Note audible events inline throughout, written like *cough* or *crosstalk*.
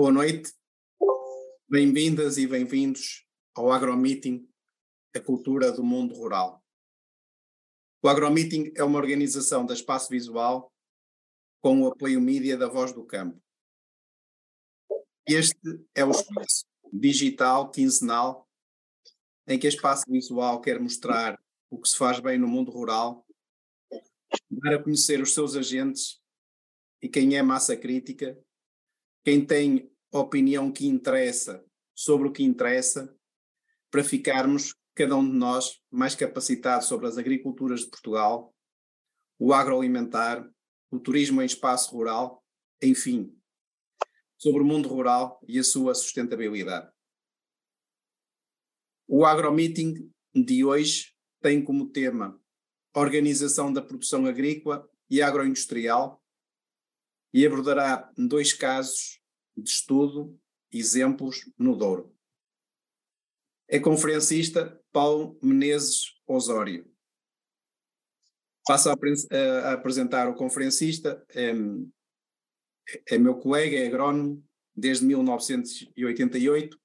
Boa noite, bem-vindas e bem-vindos ao AgroMeeting, a cultura do mundo rural. O AgroMeeting é uma organização da Espaço Visual com o apoio mídia da Voz do Campo. Este é o espaço digital quinzenal em que a Espaço Visual quer mostrar o que se faz bem no mundo rural, dar a conhecer os seus agentes e quem é massa crítica, quem tem opinião que interessa sobre o que interessa, para ficarmos, cada um de nós, mais capacitados sobre as agriculturas de Portugal, o agroalimentar, o turismo em espaço rural, enfim, sobre o mundo rural e a sua sustentabilidade. O AgroMeeting de hoje tem como tema Organização da Produção Agrícola e Agroindustrial e abordará dois casos de estudo, exemplos no Douro. É conferencista Paulo Menezes Osório. Passo a, a, apresentar o conferencista, é, é meu colega, é agrónomo desde 1988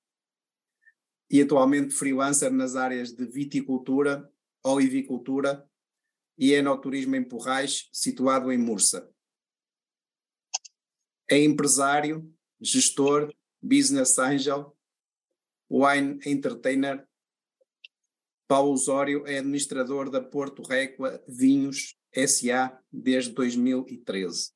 e atualmente freelancer nas áreas de viticultura, olivicultura e enoturismo em Porrais, situado em Mursa. É empresário, gestor, business angel, wine entertainer. Paulo Osório é administrador da Porto Recua Vinhos SA desde 2013.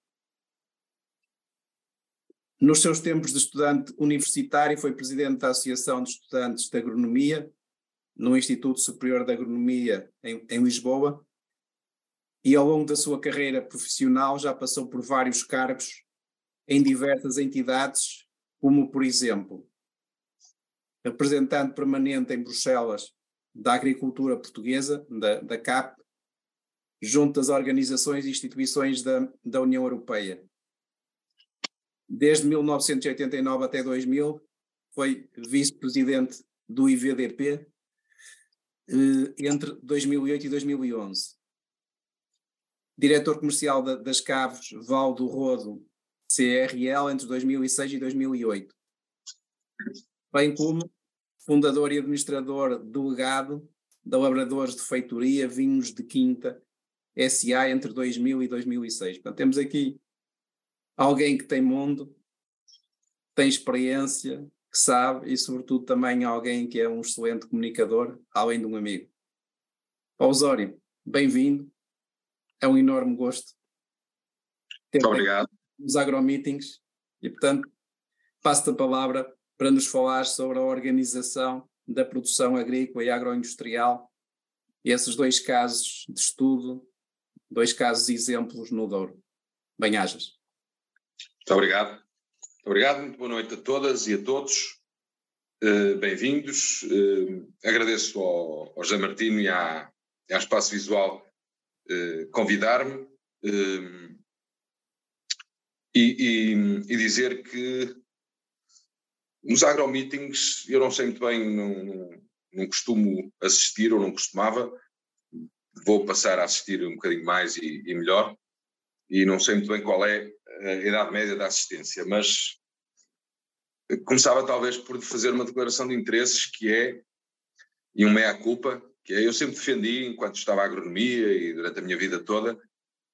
Nos seus tempos de estudante universitário, foi presidente da Associação de Estudantes de Agronomia, no Instituto Superior de Agronomia em, em Lisboa, e ao longo da sua carreira profissional já passou por vários cargos em diversas entidades, como, por exemplo, representante permanente em Bruxelas da agricultura portuguesa, da, da CAP, junto às organizações e instituições da, da União Europeia desde 1989 até 2000, foi vice-presidente do IVDP eh, entre 2008 e 2011. Diretor comercial da, das Caves Val do Rodo CRL entre 2006 e 2008. Bem como fundador e administrador delegado da Labradores de Feitoria Vinhos de Quinta SA entre 2000 e 2006. Portanto, temos aqui alguém que tem mundo, tem experiência, que sabe e, sobretudo, também alguém que é um excelente comunicador, além de um amigo. Osório, bem-vindo. É um enorme gosto. Muito obrigado. Nos agromeetings e, portanto, passo-te a palavra para nos falar sobre a organização da produção agrícola e agroindustrial e esses dois casos de estudo, dois casos exemplos no Douro. Bem-ajas. Muito obrigado. Muito obrigado, muito boa noite a todas e a todos. Uh, Bem-vindos. Uh, agradeço ao, ao José Martino e à, à Espaço Visual uh, convidar-me e, e, e, dizer que nos agromeetings eu não sei muito bem, não, não costumo assistir ou não costumava, vou passar a assistir um bocadinho mais e, e melhor, e não sei muito bem qual é a idade média da assistência, mas começava talvez por fazer uma declaração de interesses que é, e um meia-culpa, que é, eu sempre defendi, enquanto estava a agronomia e durante a minha vida toda,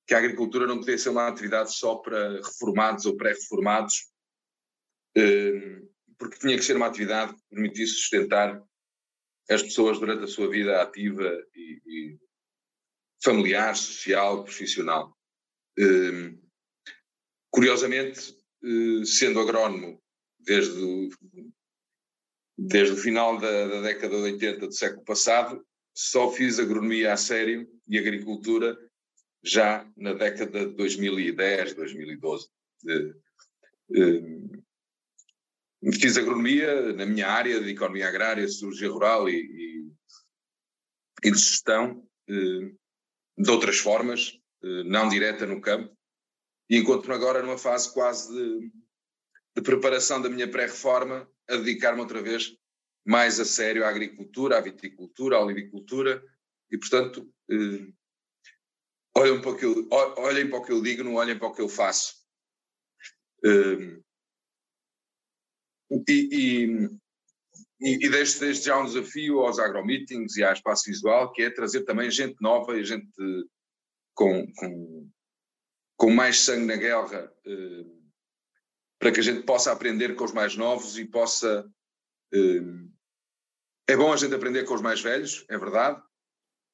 que a agricultura não podia ser uma atividade só para reformados ou pré-reformados, eh, porque tinha que ser uma atividade que permitisse sustentar as pessoas durante a sua vida ativa e, e familiar, social, profissional. Eh, Curiosamente, eh, sendo agrónomo desde o, desde o final da, da década de 80 do século passado, só fiz agronomia a sério e agricultura já na década de 2010, 2012. Fiz agronomia na minha área de economia agrária, cirurgia rural e, e, de gestão, eh, de outras formas, eh, não direta no campo, e encontro-me agora numa fase quase de, de preparação da minha pré-reforma, a dedicar-me outra vez mais a sério à agricultura, à viticultura, à olivicultura, e portanto, eh, olhem, para o que eu, olhem para o que eu digo, não olhem para o que eu faço. E, e, e, e deixo desde já um desafio aos agromeetings e à espaço visual, que é trazer também gente nova e gente com, com, com mais sangue na guerra, eh, para que a gente possa aprender com os mais novos e possa. Eh, é bom a gente aprender com os mais velhos, é verdade,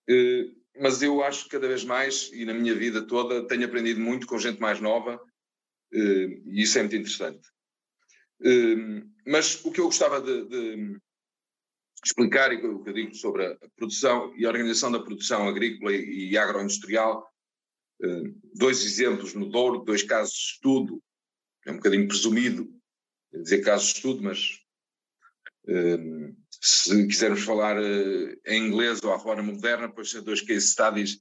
eh, mas eu acho que cada vez mais, e na minha vida toda, tenho aprendido muito com gente mais nova, e isso é muito interessante. Mas o que eu gostava de, de explicar, e o que eu digo sobre a produção e a organização da produção agrícola e agroindustrial, dois exemplos no Douro, dois casos de estudo, é um bocadinho presumido dizer casos de estudo, mas se quisermos falar uh, em inglês ou à forma moderna, pois são dois case studies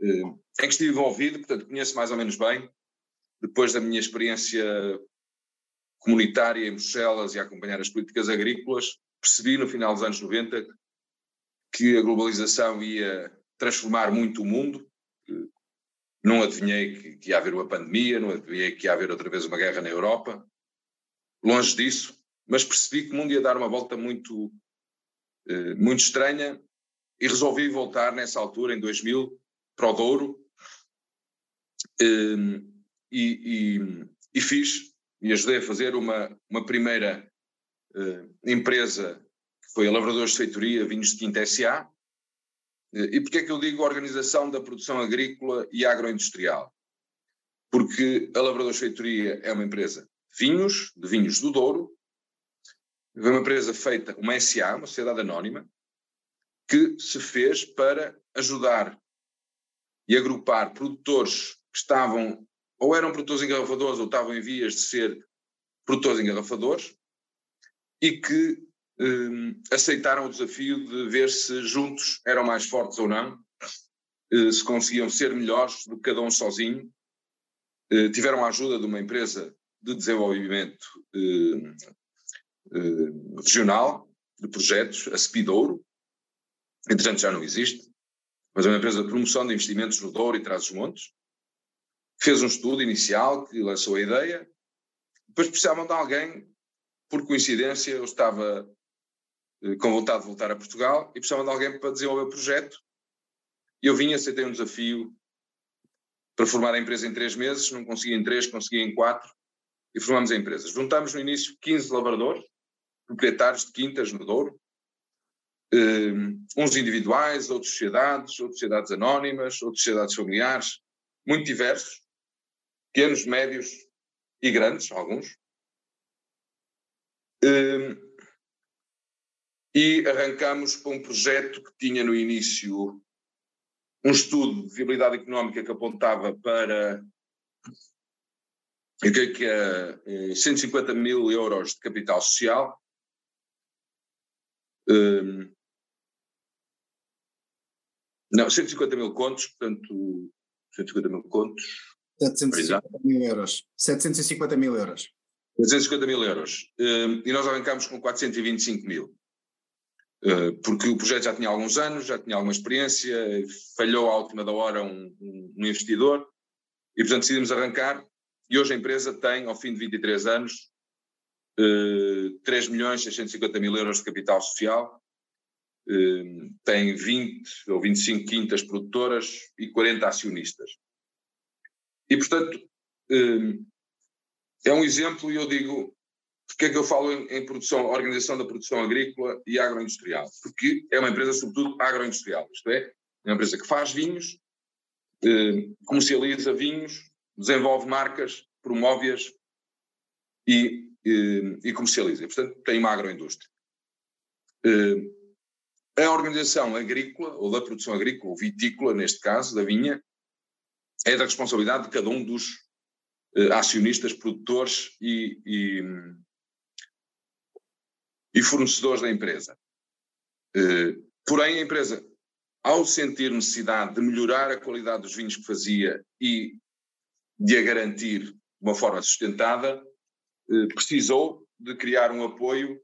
uh, em que estive envolvido, portanto conheço mais ou menos bem, depois da minha experiência comunitária em Bruxelas e acompanhar as políticas agrícolas, percebi no final dos anos 90 que a globalização ia transformar muito o mundo, não adivinhei que, que ia haver uma pandemia, não adivinhei que ia haver outra vez uma guerra na Europa, longe disso, mas percebi que o mundo ia dar uma volta muito, muito estranha e resolvi voltar nessa altura, em 2000, para o Douro eh, e, e, e, fiz e ajudei a fazer uma, uma primeira eh, empresa que foi a Lavradores de Feitoria Vinhos de Quinta S.A., e porquê é que eu digo organização da produção agrícola e agroindustrial? Porque a Lavradores Feitoria é uma empresa de vinhos, de vinhos do Douro, é uma empresa feita, uma SA, uma sociedade anónima, que se fez para ajudar e agrupar produtores que estavam, ou eram produtores engarrafadores, ou estavam em vias de ser produtores engarrafadores, e que Hum, aceitaram o desafio de ver se juntos eram mais fortes ou não, eh, se conseguiam ser melhores do que cada um sozinho. Eh, tiveram a ajuda de uma empresa de desenvolvimento hum, regional, de projetos, a Speedouro, entretanto já não existe, mas é uma empresa de promoção de investimentos no Douro e Trás-os-Montes, fez um estudo inicial que lançou a ideia, depois precisavam de alguém, por coincidência eu estava eh, com vontade de voltar a Portugal e precisavam de alguém para desenvolver o projeto. E eu vim, aceitei um desafio para formar a empresa em três meses, não consegui em três, consegui em quatro, e formamos a empresa. Juntámos no início 15 lavradores, proprietários de quintas no Douro, um, eh, uns individuais, outros sociedades, outras sociedades anónimas, outras sociedades familiares, muito diversos, pequenos, médios e grandes, alguns. Um, e arrancamos para um projeto que tinha no início um estudo de viabilidade económica que apontava para eu creio que é 150 mil euros de capital social. Um, não, 150 mil contos, portanto, 150 mil contos. 750 mil euros. 750 mil euros. 750 mil euros. Um, e nós arrancámos com 425 mil. Eh, porque o projeto já tinha alguns anos, já tinha alguma experiência, falhou à última da hora um, um, investidor e, portanto, decidimos arrancar. E hoje a empresa tem, ao fim de 23 anos, uh, 3 milhões 650 mil euros de capital social, uh, tem 20 ou 25 quintas produtoras e 40 acionistas. E, portanto, uh, é um exemplo, e eu digo, porque é que eu falo em, em, produção, organização da produção agrícola e agroindustrial? Porque é uma empresa, sobretudo, agroindustrial, isto é, é uma empresa que faz vinhos, eh, comercializa vinhos, desenvolve marcas, promove-as e, eh, e comercializa. Portanto, tem uma agroindústria. Eh, a organização agrícola, ou da produção agrícola, ou vitícola, neste caso, da vinha, é da responsabilidade de cada um dos eh, acionistas, produtores e, e, e fornecedores da empresa. Eh, porém, a empresa, ao sentir necessidade de melhorar a qualidade dos vinhos que fazia e de a garantir de uma forma sustentada, precisou de criar um apoio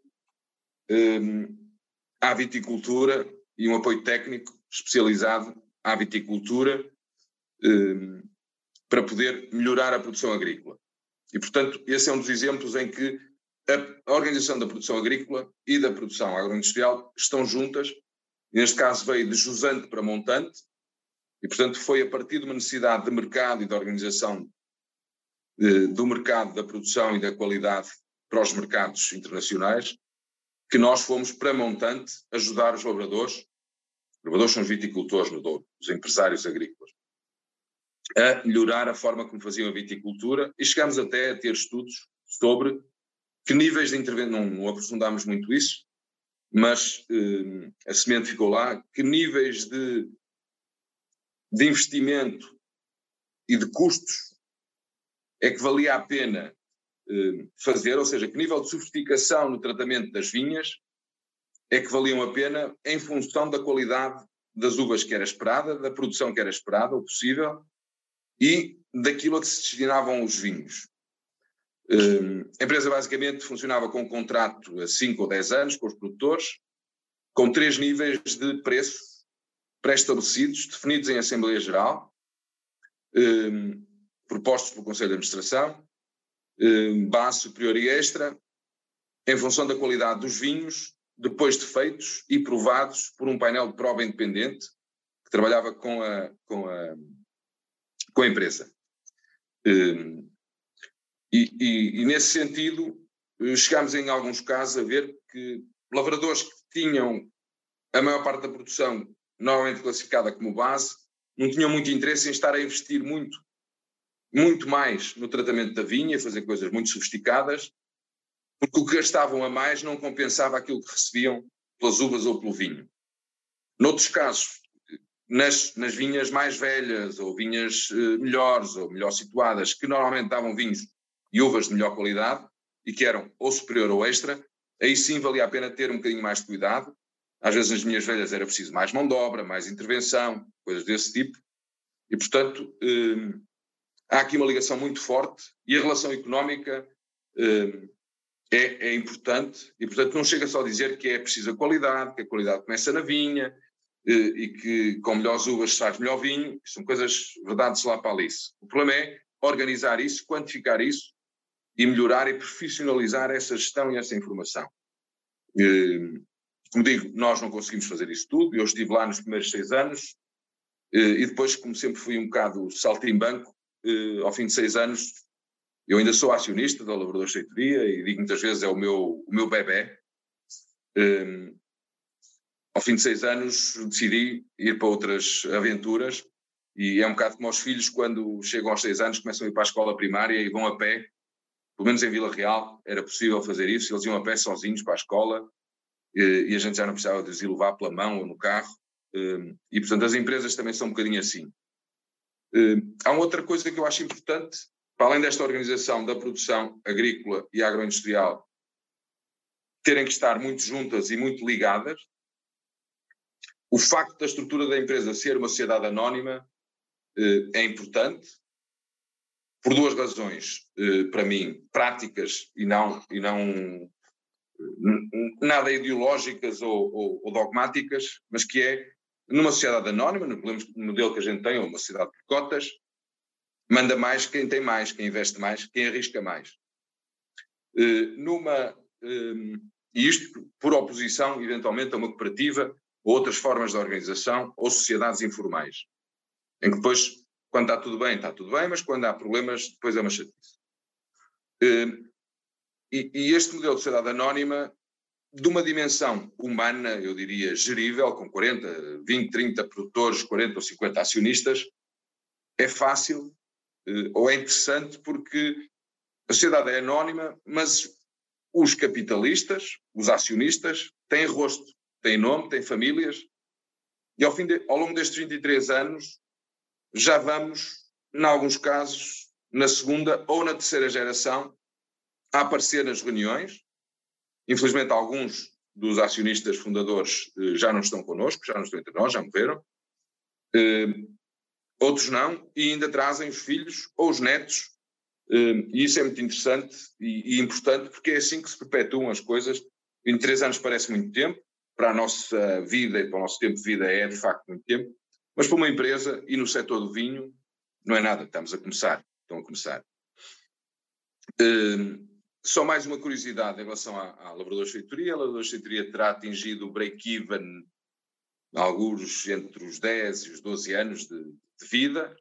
ehm, à viticultura e um apoio técnico especializado à viticultura ehm, para poder melhorar a produção agrícola. E, portanto, esse é um dos exemplos em que a organização da produção agrícola e da produção agroindustrial estão juntas. Neste caso veio de jusante para montante e, portanto, foi a partir de uma necessidade de mercado e de organização do mercado da produção e da qualidade para os mercados internacionais que nós fomos para montante ajudar os lavradores, os lavradores são os viticultores no Douro, os empresários agrícolas, a melhorar a forma como faziam a viticultura e chegámos até a ter estudos sobre que níveis de intervenção, não, não aprofundámos muito isso, mas eh, a semente ficou lá, que níveis de, de investimento e de custos é que valia a pena eh, fazer, ou seja, que nível de sofisticação no tratamento das vinhas é que valiam a pena em função da qualidade das uvas que era esperada, da produção que era esperada ou possível e daquilo a que se destinavam os vinhos. Uh, a empresa basicamente funcionava com um contrato a 5 ou 10 anos com os produtores, com três níveis de preço pré-estabelecidos, definidos em Assembleia Geral, uh, propostos pelo Conselho de Administração, uh, base superior e extra, em função da qualidade dos vinhos, depois de feitos e provados por um painel de prova independente que trabalhava com a, com a, com a empresa. Uh, e, e, e, nesse sentido, eh, chegámos em alguns casos a ver que lavradores que tinham a maior parte da produção normalmente classificada como base, não tinham muito interesse em estar a investir muito, muito mais no tratamento da vinha, fazer coisas muito sofisticadas, porque o que gastavam a mais não compensava aquilo que recebiam pelas uvas ou pelo vinho. Noutros casos, nas, nas vinhas mais velhas, ou vinhas uh, melhores, ou melhor situadas, que normalmente davam vinhos e uvas de melhor qualidade e que eram ou superior ou extra, aí sim valia a pena ter um bocadinho mais de cuidado. Às vezes nas minhas velhas era preciso mais mão de obra, mais intervenção, coisas desse tipo. E, portanto, eh, há aqui uma ligação muito forte e a relação económica eh, é, é, importante e, portanto, não chega só a dizer que é preciso a qualidade, que a qualidade começa na vinha eh, e que com melhores uvas faz melhor vinho. São coisas verdades lá para Alice. O problema é organizar isso, quantificar isso e melhorar e profissionalizar essa gestão e essa informação. Como digo, nós não conseguimos fazer isso tudo, eu estive lá nos primeiros seis anos e depois, como sempre fui um bocado saltimbanco, ao fim de seis anos, eu ainda sou acionista da Lavrador Cheitoria e digo muitas vezes é o meu, o meu bebê. Ao fim de seis anos decidi ir para outras aventuras e é um bocado como os filhos quando chegam aos seis anos começam a ir para a escola primária e vão a pé pelo menos em Vila Real, era possível fazer isso, eles iam a pé sozinhos para a escola e a gente já não precisava de os levar pela mão ou no carro. Hum, e, portanto, as empresas também são um bocadinho assim. Hum, há uma outra coisa que eu acho importante, para além desta organização da produção agrícola e agroindustrial, terem que estar muito juntas e muito ligadas, o facto da estrutura da empresa ser uma sociedade anónima hum, é importante, por duas razões, eh, para mim, práticas e não, e não nada ideológicas ou, ou, ou, dogmáticas, mas que é, numa sociedade anónima, no modelo que a gente tem, ou uma sociedade de cotas, manda mais quem tem mais, quem investe mais, quem arrisca mais. Eh, numa, eh, e isto por oposição, eventualmente, a uma cooperativa ou outras formas de organização ou sociedades informais, em que depois quando está tudo bem, está tudo bem, mas quando há problemas, depois é uma chatice. Hum, e, e este modelo de sociedade anónima, de uma dimensão humana, eu diria, gerível, com 40, 20, 30 produtores, 40 ou 50 acionistas, é fácil eh, ou é interessante porque a sociedade é anónima, mas os capitalistas, os acionistas, têm rosto, têm nome, têm famílias, e ao, fim de, ao longo destes 23 anos, já vamos, em alguns casos, na segunda ou na terceira geração, a aparecer nas reuniões. Infelizmente, alguns dos acionistas fundadores eh, já não estão connosco, já não estão entre nós, já morreram. Eh, outros não, e ainda trazem os filhos ou os netos. Eh, e isso é muito interessante e, importante, porque é assim que se perpetuam as coisas. Em três anos parece muito tempo, para a nossa vida e para o nosso tempo de vida é de facto muito tempo, mas para uma empresa e no setor do vinho não é nada, estamos a começar, estão a começar. Só mais uma curiosidade em relação à, à Lavradores Feitoria. A Lavradores Feitoria terá atingido o break-even alguns entre os 10 e os 12 anos de, de, vida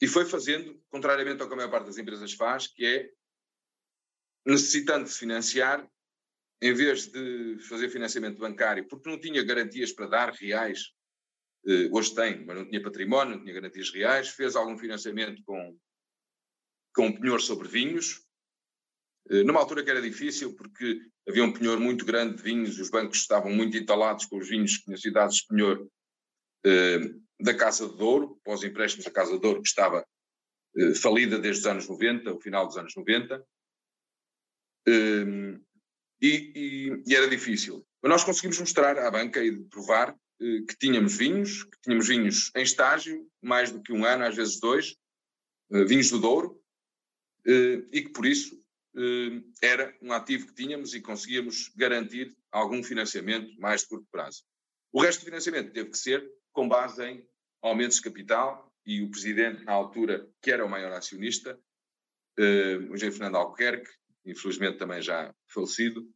e foi fazendo, contrariamente ao que a maior parte das empresas faz, que é necessitando de financiar, em vez de fazer financiamento bancário, porque não tinha garantias para dar reais, eh, hoje tem, mas não tinha património, não tinha garantias reais, fez algum financiamento com, com um penhor sobre vinhos, numa altura que era difícil, porque havia um penhor muito grande de vinhos, os bancos estavam muito entalados com os vinhos dados de penhor eh, da Casa de Douro, pós empréstimos da Casa de Douro, que estava eh, falida desde os anos 90, o final dos anos 90, e, e, e, era difícil. Mas nós conseguimos mostrar à banca e provar que tínhamos vinhos, que tínhamos vinhos em estágio, mais do que um ano, às vezes dois, vinhos do Douro, e que por isso eh, era um ativo que tínhamos e conseguíamos garantir algum financiamento mais de curto prazo. O resto do financiamento teve que ser com base em aumentos de capital e o presidente, na altura, que era o maior acionista, eh, o engenheiro Fernando Albuquerque, infelizmente também já falecido,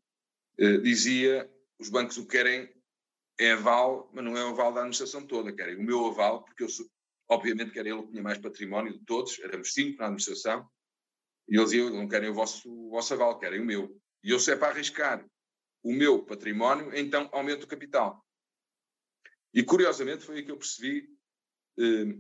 eh, dizia os bancos o que querem é aval, mas não é o aval da administração toda, querem o meu aval, porque eu obviamente que era ele que tinha mais património de todos, éramos cinco na administração, e eles diziam, não querem o vosso, o vosso aval, querem o meu. E eu, se é para arriscar o meu património, então aumento o capital. E curiosamente foi aí que eu percebi eh,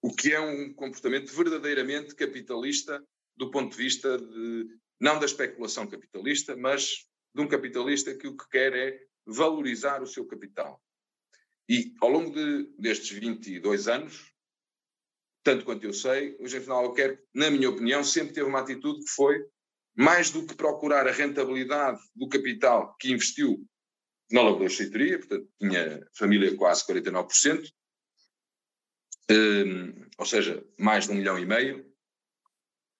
o que é um comportamento verdadeiramente capitalista do ponto de vista de, não da especulação capitalista, mas de um capitalista que o que quer é valorizar o seu capital. E ao longo de, destes 22 anos, tanto quanto eu sei, o Engenheiro Final Albuquerque, na minha opinião, sempre teve uma atitude que foi mais do que procurar a rentabilidade do capital que investiu na Lagoa Cheitoria, portanto, tinha família quase 49%, um, ou seja, mais de um milhão e meio,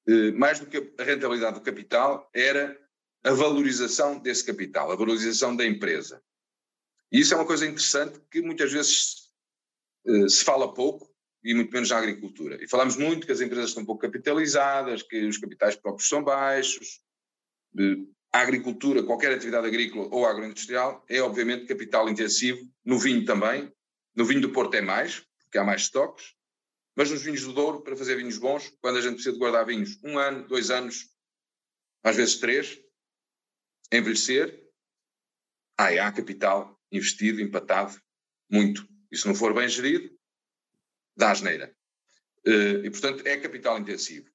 uh, mais do que a rentabilidade do capital era a valorização desse capital, a valorização da empresa. E isso é uma coisa interessante que muitas vezes uh, se fala pouco, e muito menos na agricultura. E falamos muito que as empresas estão pouco capitalizadas, que os capitais próprios são baixos. A agricultura, qualquer atividade agrícola ou agroindustrial, é obviamente capital intensivo, no vinho também. No vinho do Porto é mais, porque há mais estoques. Mas nos vinhos do Douro, para fazer vinhos bons, quando a gente precisa de guardar vinhos um ano, dois anos, às vezes três, envelhecer, aí há capital investido, empatado, muito. E se não for bem gerido, da asneira. Uh, e, portanto, é capital intensivo.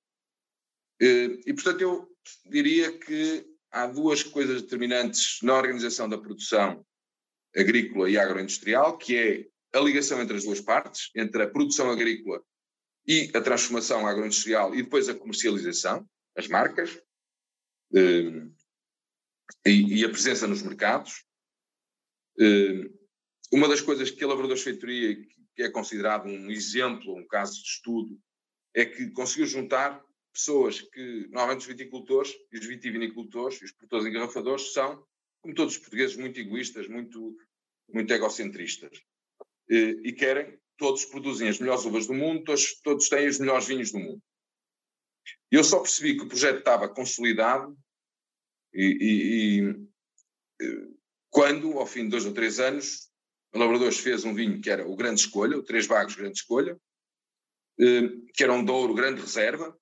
Uh, e, portanto, eu diria que há duas coisas determinantes na organização da produção agrícola e agroindustrial, que é a ligação entre as duas partes, entre a produção agrícola e a transformação agroindustrial e depois a comercialização, as marcas, uh, e, e, a presença nos mercados. uma das coisas que a Lavradores Feitoria que é considerado um exemplo, um caso de estudo, é que conseguiu juntar pessoas que, normalmente os viticultores e os vitivinicultores os produtores engarrafadores são, como todos os portugueses, muito egoístas, muito, muito egocentristas. E, e querem, todos produzem as melhores uvas do mundo, todos, todos têm os melhores vinhos do mundo. E eu só percebi que o projeto estava consolidado e, e, e quando, ao fim de dois ou três anos, o Labradores fez um vinho que era o Grande Escolha, o Três Vagos Grande Escolha, eh, que era um Douro Grande Reserva,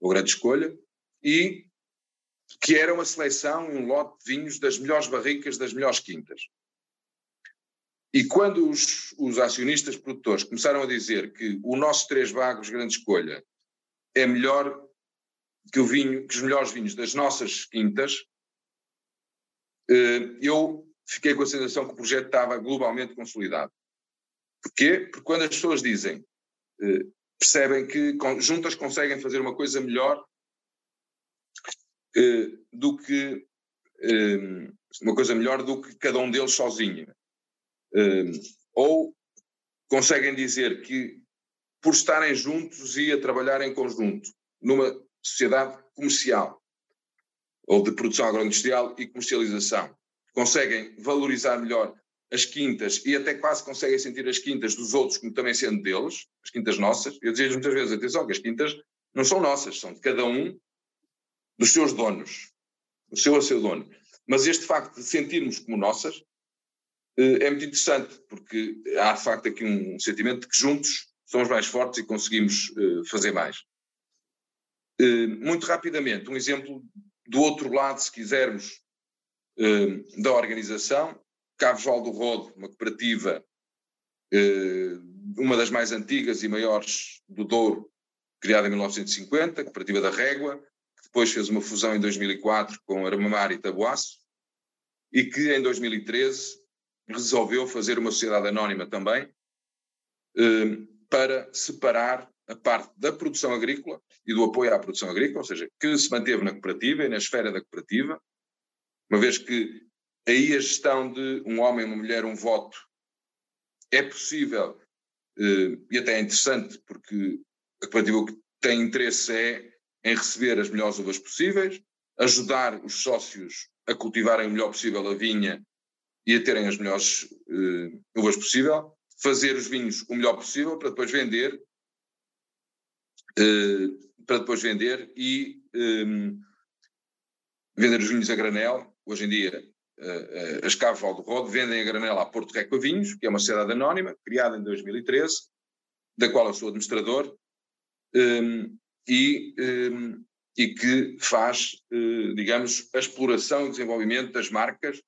o Grande Escolha, e que era uma seleção, um lote de vinhos das melhores barricas, das melhores quintas. E quando os, os, acionistas produtores começaram a dizer que o nosso Três Vagos Grande Escolha é melhor que o vinho, que os melhores vinhos das nossas quintas, eh, eu fiquei com a sensação que o projeto estava globalmente consolidado. Porquê? Porque quando as pessoas dizem, eh, percebem que juntas conseguem fazer uma coisa melhor eh, do que eh, uma coisa melhor do que cada um deles sozinho. ou conseguem dizer que por estarem juntos e a trabalhar em conjunto numa sociedade comercial ou de produção agroindustrial e comercialização conseguem valorizar melhor as quintas e até quase conseguem sentir as quintas dos outros como também sendo deles, as quintas nossas. Eu dizia muitas vezes, atenção, que as quintas não são nossas, são de cada um dos seus donos, o seu a seu dono. Mas este facto de sentirmos como nossas eh, é muito interessante, porque há de facto aqui um sentimento de que juntos somos mais fortes e conseguimos eh, fazer mais. Eh, muito rapidamente, um exemplo do outro lado, se quisermos, da organização, Cabo Joal do Rodo, uma cooperativa, uma das mais antigas e maiores do Douro, criada em 1950, cooperativa da Régua, que depois fez uma fusão em 2004 com Armamar e Tabuaço, e que em 2013 resolveu fazer uma sociedade anónima também, eh, para separar a parte da produção agrícola e do apoio à produção agrícola, ou seja, que se manteve na cooperativa e na esfera da cooperativa, uma vez que aí a gestão de um homem, uma mulher, um voto é possível eh, e até é interessante, porque a cooperativa que tem interesse é em receber as melhores uvas possíveis, ajudar os sócios a cultivarem o melhor possível a vinha e a terem as melhores uh, uvas possível, fazer os vinhos o melhor possível para depois vender, uh, para depois vender e um, vender os vinhos a granel. Hoje em dia, uh, as Caves Valdo Rodo vendem a granel à Porto Reco Vinhos, que é uma sociedade anónima, criada em 2013, da qual eu sou administrador, um, ehm, e um, ehm, e que faz, eh, digamos, a exploração e desenvolvimento das marcas,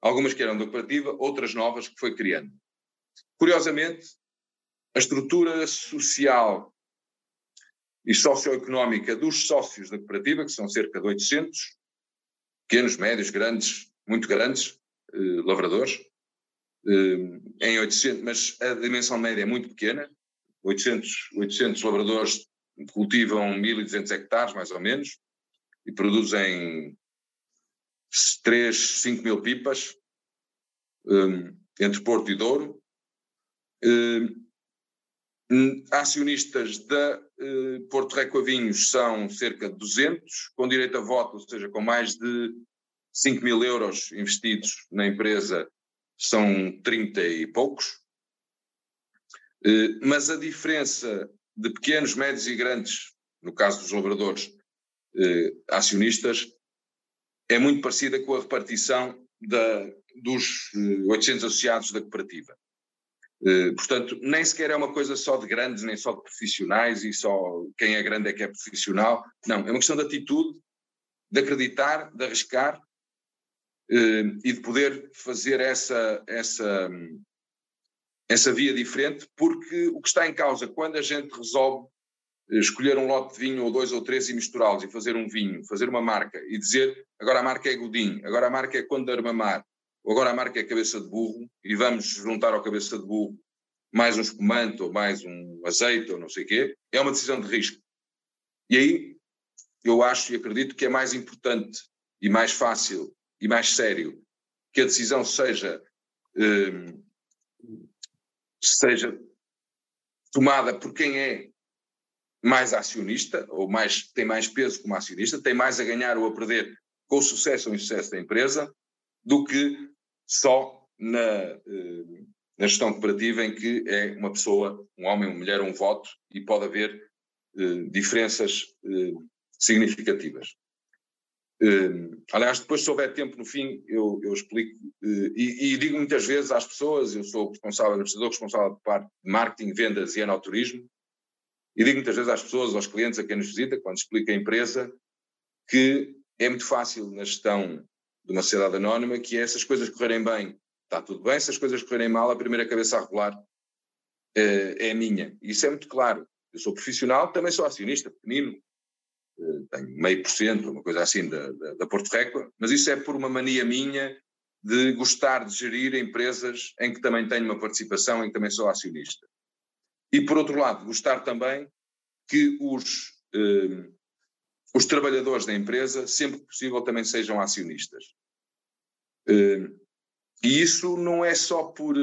algumas que eram da cooperativa, outras novas que foi criando. Curiosamente, a estrutura social e socioeconómica dos sócios da cooperativa, que são cerca de 800, pequenos, médios, grandes, muito grandes, eh, lavradores, eh, em 800, mas a dimensão média é muito pequena, 800, 800 lavradores cultivam 1.200 hectares, mais ou menos, e produzem 3, 5 mil pipas, um, entre Porto e Douro. Um, acionistas da Porto Recoavinhos são cerca de 200, com direito a voto, ou seja, com mais de 5 mil euros investidos na empresa, são 30 e poucos. Uh, mas a diferença de pequenos, médios e grandes, no caso dos lavradores eh, acionistas, é muito parecida com a repartição da, dos eh, 800 associados da cooperativa. Eh, portanto, nem sequer é uma coisa só de grandes, nem só de profissionais e só quem é grande é que é profissional. Não, é uma questão de atitude, de acreditar, de arriscar eh, e de poder fazer essa, essa, essa via diferente, porque o que está em causa quando a gente resolve eh, escolher um lote de vinho ou dois ou três e misturá-los e fazer um vinho, fazer uma marca e dizer agora a marca é Godinho, agora a marca é de Armamar, agora a marca é Cabeça de Burro e vamos juntar ao Cabeça de Burro mais um espumante ou mais um azeite ou não sei o quê, é uma decisão de risco. E aí eu acho e acredito que é mais importante e mais fácil e mais sério que a decisão seja eh, seja tomada por quem é mais acionista, ou mais, tem mais peso como acionista, tem mais a ganhar ou a perder com o sucesso ou insucesso da empresa, do que só na, eh, na gestão cooperativa em que é uma pessoa, um homem, uma mulher, um voto, e pode haver eh, diferenças eh, significativas. Aliás, depois, se houver tempo no fim, eu, eu explico e, e, digo muitas vezes às pessoas: eu sou responsável, administrador responsável de parte de marketing, vendas e enoturismo, e digo muitas vezes às pessoas, aos clientes a quem nos visita, quando explico a empresa, que é muito fácil na gestão de uma sociedade anónima que é essas coisas correrem bem, está tudo bem, se as coisas correrem mal, a primeira cabeça a regular uh, é a minha. Isso é muito claro. Eu sou profissional, também sou acionista, pequenino, tenho meio por cento, uma coisa assim, da, da, da Porto Reco, mas isso é por uma mania minha de gostar de gerir empresas em que também tenho uma participação, em que também sou acionista. E, por outro lado, gostar também que os, eh, os trabalhadores da empresa, sempre que possível, também sejam acionistas. Eh, e isso não é só por eh,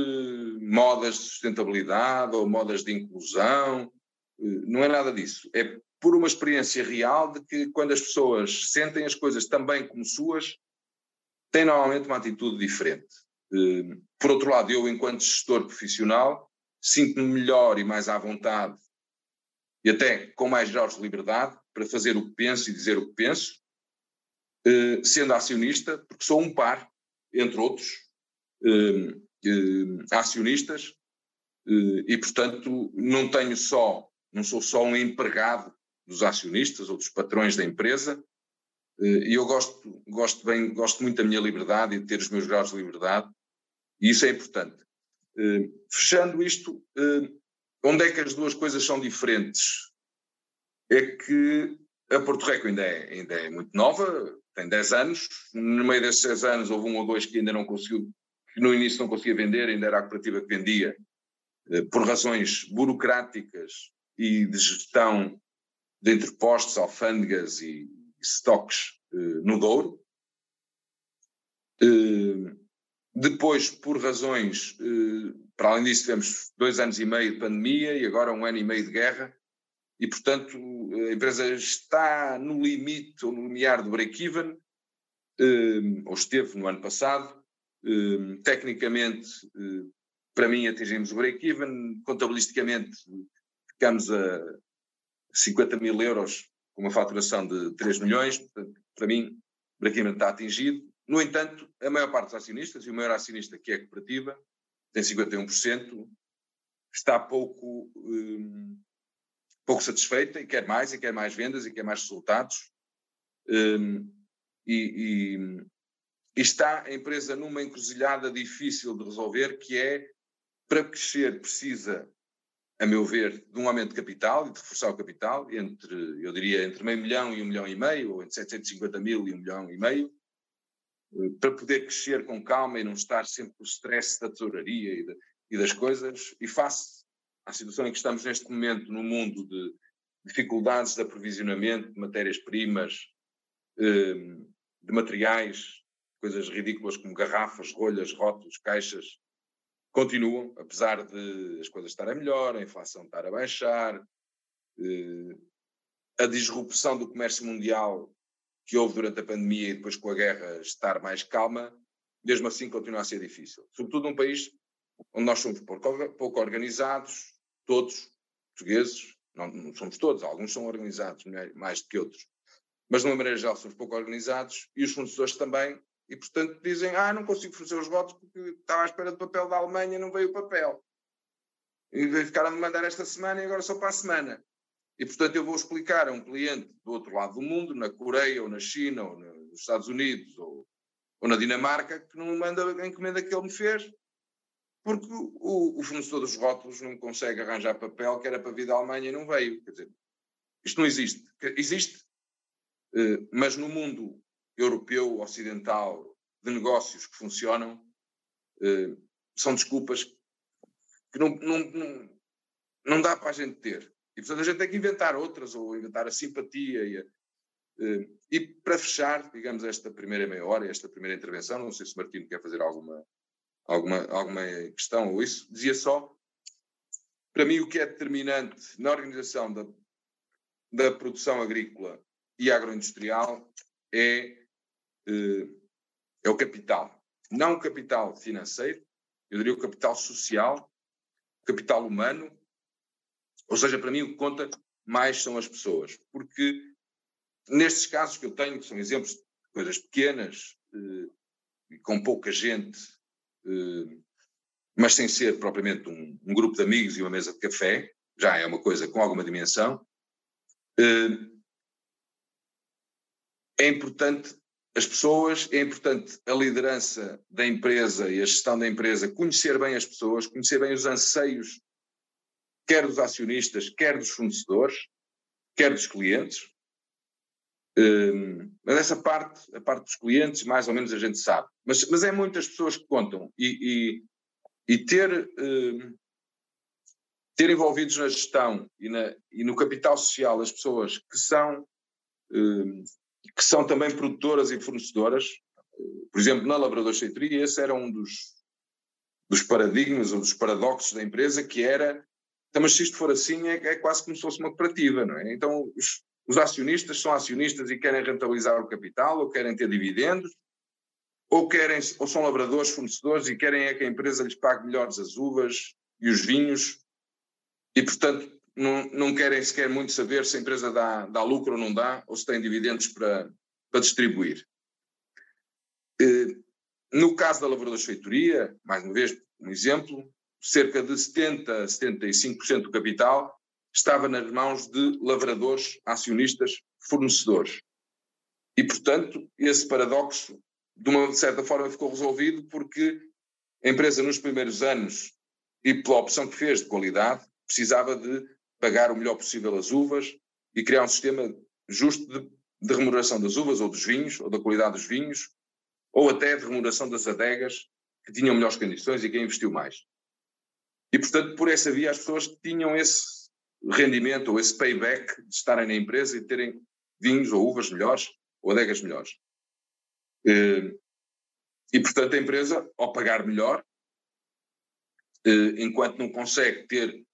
modas de sustentabilidade ou modas de inclusão, eh, não é nada disso. É por uma experiência real de que quando as pessoas sentem as coisas também como suas, têm normalmente uma atitude diferente. Por outro lado, eu, enquanto gestor profissional, sinto-me melhor e mais à vontade e até com mais graus de liberdade para fazer o que penso e dizer o que penso, eh, sendo acionista, porque sou um par, entre outros, eh, eh, acionistas, e portanto não tenho só, não sou só um empregado dos acionistas ou dos patrões da empresa, e eu gosto, gosto, bem, gosto muito da minha liberdade e de ter os meus graus de liberdade, e isso é importante. Fechando isto, onde é que as duas coisas são diferentes? É que a Porto Rico ainda é, ainda é muito nova, tem 10 anos. No meio desses 10 anos houve um ou dois que ainda não conseguiu, que no início não conseguia vender, ainda era a cooperativa que vendia, eh, por razões burocráticas e de gestão de entrepostos, alfândegas e estoques eh, no Douro. Eh, depois, por razões, para além disso, tivemos dois anos e meio de pandemia e agora um ano e meio de guerra e, portanto, a empresa está no limite ou no limiar do break-even, um, ou esteve no ano passado. Um, tecnicamente, um, para mim, atingimos o break-even, contabilisticamente, ficamos a 50 mil euros com uma faturação de 3 milhões, portanto, para mim, o break-even está atingido. No entanto, a maior parte dos acionistas, e o maior acionista que é a cooperativa, tem 51%, está pouco pouco satisfeita e quer mais, e quer mais vendas, e quer mais resultados. Um, e, e, e, está a empresa numa encruzilhada difícil de resolver, que é, para crescer, precisa, a meu ver, de um aumento de capital e de reforçar o capital, entre, eu diria, entre meio milhão e um milhão e meio, ou entre 750 mil e um milhão e meio, para poder crescer com calma e não estar sempre com o stress da tesouraria e, de, e das coisas, e face à situação em que estamos neste momento no mundo de dificuldades de aprovisionamento de matérias-primas, hum, de materiais, coisas ridículas como garrafas, rolhas, rótulos, caixas, continuam, apesar de as coisas estarem melhor, a inflação estar a baixar, hum, a disrupção do comércio mundial que houve durante a pandemia e depois com a guerra estar mais calma, mesmo assim continua a ser difícil. Sobretudo num país onde nós somos pouco, pouco organizados, todos portugueses, não, não, somos todos, alguns são organizados mais do que outros, mas de uma maneira geral somos pouco organizados e os fornecedores também, e portanto dizem, ah, não consigo fornecer os votos porque estava à espera do papel da Alemanha não veio o papel. E ficaram de mandar esta semana e agora só para a semana. E portanto eu vou explicar a um cliente do outro lado do mundo, na Coreia ou na China ou nos Estados Unidos ou, ou na Dinamarca, que não manda a encomenda que ele me fez, porque o, o, fornecedor dos rótulos não consegue arranjar papel que era para vir da Alemanha e não veio. Quer dizer, isto não existe. Existe, eh, mas no mundo europeu, ocidental, de negócios que funcionam, eh, são desculpas que não, não, não, não dá para a gente ter. E, portanto, a gente tem que inventar outras, ou inventar a simpatia. E, a, eh, e para fechar, digamos, esta primeira meia hora, esta primeira intervenção, não sei se o Martino quer fazer alguma alguma, alguma questão ou isso, dizia só, para mim o que é determinante na organização da, da produção agrícola e agroindustrial é, eh, é o capital. Não o capital financeiro, eu diria o capital social, o capital humano, ou seja, para mim o que conta mais são as pessoas, porque nestes casos que eu tenho, que são exemplos de coisas pequenas, eh, com pouca gente eh, mas sem ser propriamente um, um, grupo de amigos e uma mesa de café, já é uma coisa com alguma dimensão. Eh, é importante as pessoas, é importante a liderança da empresa e a gestão da empresa conhecer bem as pessoas, conhecer bem os anseios, quer dos acionistas, quer dos fornecedores, quer dos clientes. Um, mas essa parte, a parte dos clientes, mais ou menos a gente sabe. Mas, mas é muitas pessoas que contam e, e, e ter, um, ter envolvidos na gestão e, na, e, no capital social as pessoas que são, um, que são também produtoras e fornecedoras. Por exemplo, na Labrador Cheitoria, esse era um dos, dos paradigmas ou dos paradoxos da empresa, que era, então, mas se isto for assim, é, é quase como se fosse uma cooperativa, não é? Então, os, os acionistas são acionistas e querem rentabilizar o capital, ou querem ter dividendos, ou, querem, ou são lavradores, fornecedores e querem é que a empresa lhes pague melhores as uvas e os vinhos, e portanto não, não querem sequer muito saber se a empresa dá, dá lucro ou não dá, ou se tem dividendos para, para distribuir. No caso da Lavradores Feitoria, mais uma vez, um exemplo, cerca de 70% a 75% do capital estava nas mãos de lavradores, acionistas, fornecedores. E, portanto, esse paradoxo, de uma certa forma, ficou resolvido porque a empresa, nos primeiros anos, e pela opção que fez de qualidade, precisava de pagar o melhor possível as uvas e criar um sistema justo de, de remuneração das uvas ou dos vinhos, ou da qualidade dos vinhos, ou até de remuneração das adegas que tinham melhores condições e quem investiu mais. E, portanto, por essa via, as pessoas tinham esse rendimento ou esse payback de estarem na empresa e terem vinhos ou uvas melhores ou adegas melhores. Eh, e, portanto, a empresa, ao pagar melhor, eh, enquanto não consegue ter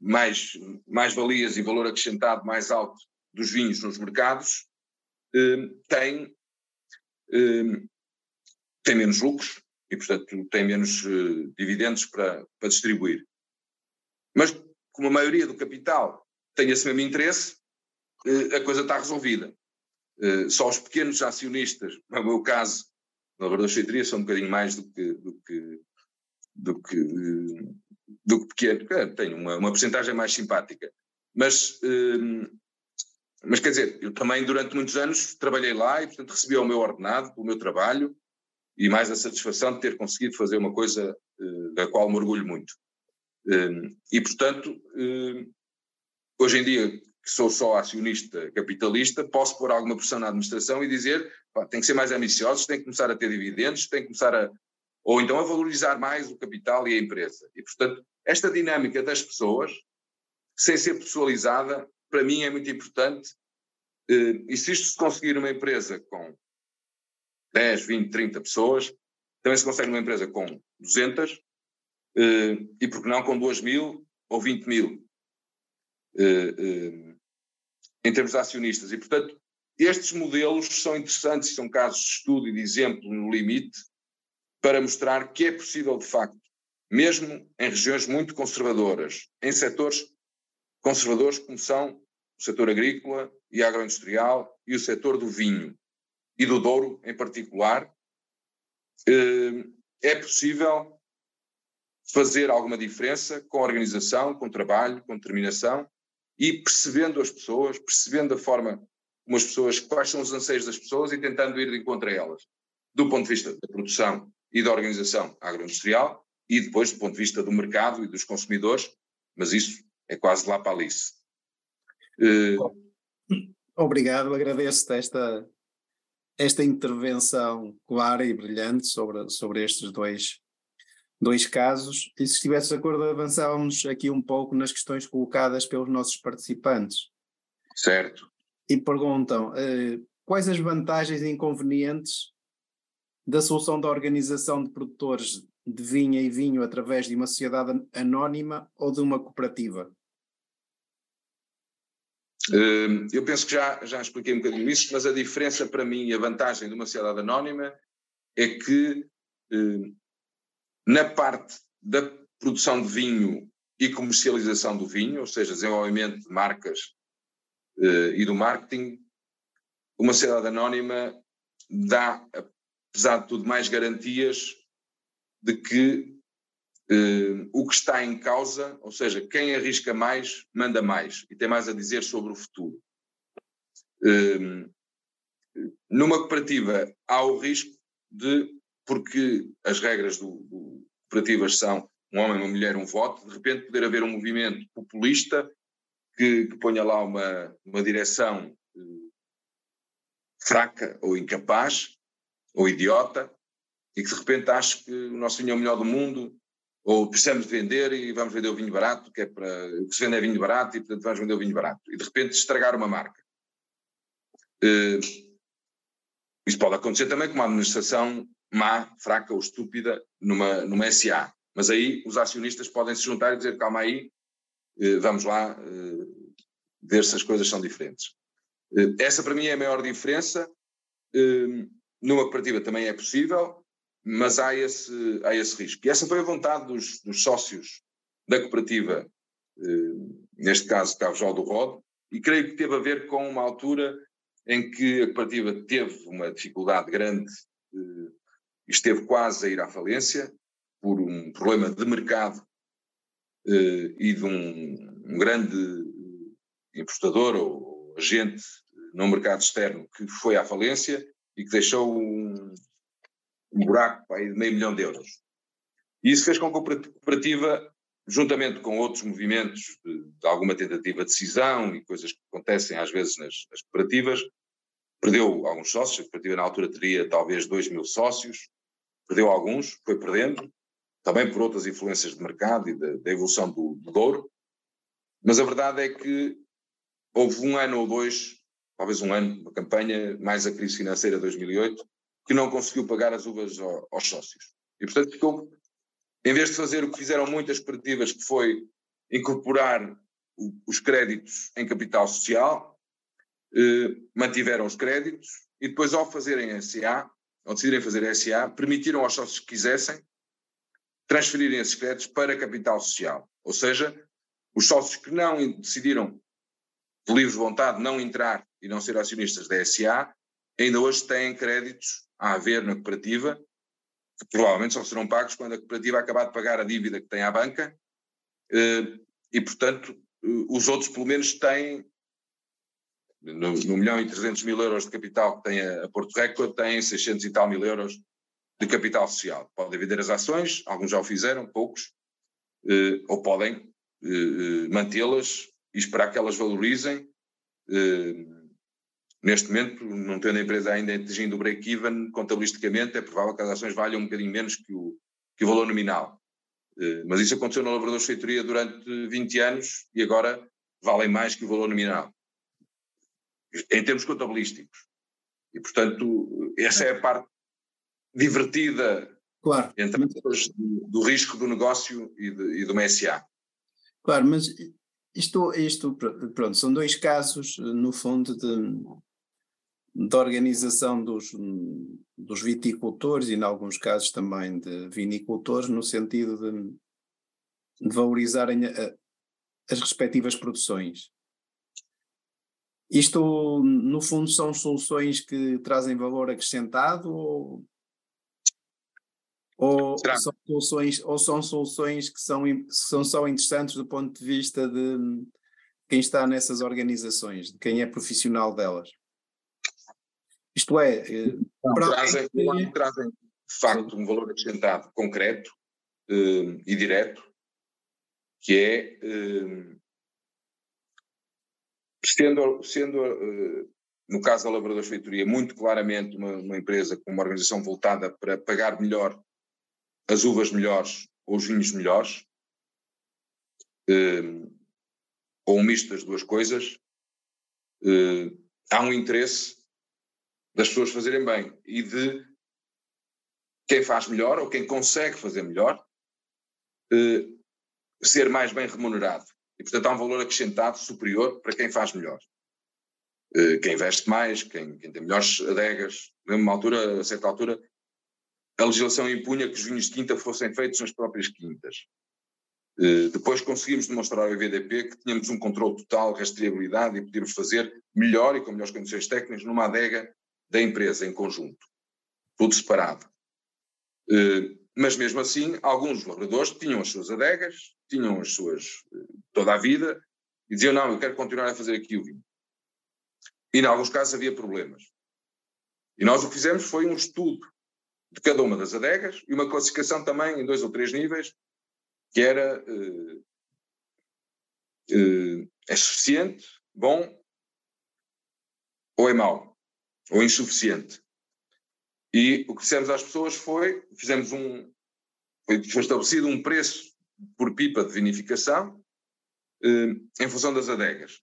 mais, mais valias e valor acrescentado mais alto dos vinhos nos mercados, eh, tem, tem menos lucros e, portanto, tem menos dividendos para, para distribuir. Mas, como a maioria do capital tem esse mesmo interesse, a coisa está resolvida. Só os pequenos acionistas, no meu caso, na verdade, são um bocadinho mais do que, do que, do que, do que pequeno. É, tem uma, uma porcentagem mais simpática. Mas, hum, mas quer dizer, eu também durante muitos anos trabalhei lá e, portanto, recebi o meu ordenado pelo meu trabalho e mais a satisfação de ter conseguido fazer uma coisa uh, da qual me orgulho muito. Um, e, portanto, uh, hoje em dia, que sou só acionista capitalista, posso pôr alguma pressão na administração e dizer pá, tem que ser mais ambiciosos, tem que começar a ter dividendos, tem que começar a. ou então a valorizar mais o capital e a empresa. E, portanto, esta dinâmica das pessoas, sem ser pessoalizada, para mim é muito importante. Eh, e se isto se conseguir numa empresa com 10, 20, 30 pessoas, também se consegue numa empresa com 200, eh, e por que não com 2 mil ou 20 mil. Eh, em termos de acionistas. E, portanto, estes modelos são interessantes, são casos de estudo e de exemplo no limite, para mostrar que é possível, de facto, mesmo em regiões muito conservadoras, em setores conservadores como são o setor agrícola e agroindustrial e o setor do vinho e do Douro em particular, eh, é possível fazer alguma diferença com organização, com trabalho, com determinação e percebendo as pessoas, percebendo a forma como as pessoas, quais são os anseios das pessoas e tentando ir de encontro a elas, do ponto de vista da produção e da organização agroindustrial e depois do ponto de vista do mercado e dos consumidores, mas isso é quase lá para Alice. Uh, Obrigado, agradeço-te esta, esta intervenção clara e brilhante sobre, sobre estes dois dois casos, e se estivesse de acordo, avançávamos aqui um pouco nas questões colocadas pelos nossos participantes. Certo. E perguntam uh, quais as vantagens e inconvenientes da solução da organização de produtores de vinha e vinho através de uma sociedade anónima ou de uma cooperativa? Uh, eu penso que já, já expliquei um bocadinho isso, mas a diferença para mim e a vantagem de uma sociedade anónima é que uh, na parte da produção de vinho e comercialização do vinho, ou seja, desenvolvimento de marcas uh, e do marketing, uma sociedade anónima dá, apesar de tudo, mais garantias de que uh, o que está em causa, ou seja, quem arrisca mais, manda mais e tem mais a dizer sobre o futuro. Uh, numa cooperativa há o risco de porque as regras do, do cooperativas são um homem, uma mulher, um voto, de repente poder haver um movimento populista que, que ponha lá uma, uma direção eh, fraca ou incapaz ou idiota e que de repente ache que o nosso vinho é o melhor do mundo ou precisamos de vender e vamos vender o vinho barato, que é para o que se vende é vinho barato e portanto vamos vender o vinho barato e de repente estragar uma marca. Uh, isso pode acontecer também com uma administração má, fraca ou estúpida numa, numa SA. Mas aí os acionistas podem se juntar e dizer: calma aí, eh, vamos lá eh, ver se as coisas são diferentes. Eh, essa para mim é a maior diferença. Numa cooperativa também é possível, mas há esse, há esse risco. E essa foi a vontade dos, dos sócios da cooperativa, neste caso Cavojal do Rod, e creio que teve a ver com uma altura em que a cooperativa teve uma dificuldade grande esteve quase a ir à falência por um problema de mercado eh, e de um, um, grande importador ou agente no mercado externo que foi à falência e que deixou um, um buraco aí, de meio milhão de euros. E isso fez com que a cooperativa, juntamente com outros movimentos de, de alguma tentativa de decisão e coisas que acontecem às vezes nas, nas cooperativas, perdeu alguns sócios, a cooperativa na altura teria talvez 2 mil sócios, perdeu alguns, foi perdendo, também por outras influências de mercado e da, evolução do, do Douro, mas a verdade é que houve um ano ou dois, talvez um ano, uma campanha, mais a crise financeira de 2008, que não conseguiu pagar as uvas ao, aos sócios. E, portanto, ficou, em vez de fazer o que fizeram muitas cooperativas, que foi incorporar o, os créditos em capital social, eh, mantiveram os créditos e depois, ao fazerem SA, ao decidirem fazer SA, permitiram aos sócios que quisessem transferirem esses créditos para capital social. Ou seja, os sócios que não decidiram, de livre vontade, não entrar e não ser acionistas da SA, ainda hoje têm créditos a haver na cooperativa, que provavelmente só serão pagos quando a cooperativa acabar de pagar a dívida que tem à banca, eh, e portanto eh, os outros pelo menos têm, no, milhão e 300 mil euros de capital que tem a, Porto Record, têm 600 e tal mil euros de capital social. Podem vender as ações, alguns já o fizeram, poucos, eh, ou podem mantê-las e esperar que elas valorizem. Neste momento, não tendo a empresa ainda atingindo o break-even, contabilisticamente é provável que as ações valham um bocadinho menos que o, que o valor nominal. mas isso aconteceu no Lavrador de Feitoria durante 20 anos e agora valem mais que o valor nominal. Em termos contabilísticos. E, portanto, essa é a parte divertida claro. entre do, do, risco do negócio e, de, e do MSA. Claro, mas isto, isto pronto, são dois casos, no fundo, de, de organização dos, dos viticultores e, em alguns casos, também de vinicultores, no sentido de, de valorizarem a, as respectivas produções. Isto, no fundo, são soluções que trazem valor acrescentado ou ou são, soluções, ou são soluções que são, são só interessantes do ponto de vista de quem está nessas organizações, de quem é profissional delas? Isto é, eh, trazem, que... trazem de facto um valor acrescentado concreto uh, e direto, que é uh, sendo, sendo no caso da Lavradores Feitoria, muito claramente uma, uma, empresa com uma organização voltada para pagar melhor as uvas melhores ou os vinhos melhores, ou um misto das duas coisas, há um interesse das pessoas fazerem bem e de quem faz melhor ou quem consegue fazer melhor uh, ser mais bem remunerado. E, portanto, há um valor acrescentado superior para quem faz melhor. quem investe mais, quem, quem tem melhores adegas. Numa altura, a certa altura, a legislação impunha que os vinhos de quinta fossem feitos nas próprias quintas. Uh, depois conseguimos demonstrar ao EVDP que tínhamos um controle total, rastreabilidade e podíamos fazer melhor e com melhores condições técnicas numa adega da empresa em conjunto, tudo separado. Uh, mas mesmo assim, alguns lavradores tinham as suas adegas, tinham as suas uh, toda a vida e diziam: Não, eu quero continuar a fazer aqui o vinho. E em alguns casos havia problemas. E nós o que fizemos foi um estudo de cada uma das adegas e uma classificação também em dois ou três níveis, que era uh, é suficiente, bom ou é mau, ou insuficiente. E o que dissemos às pessoas foi, fizemos um, foi, estabelecido um preço por pipa de vinificação uh, em função das adegas.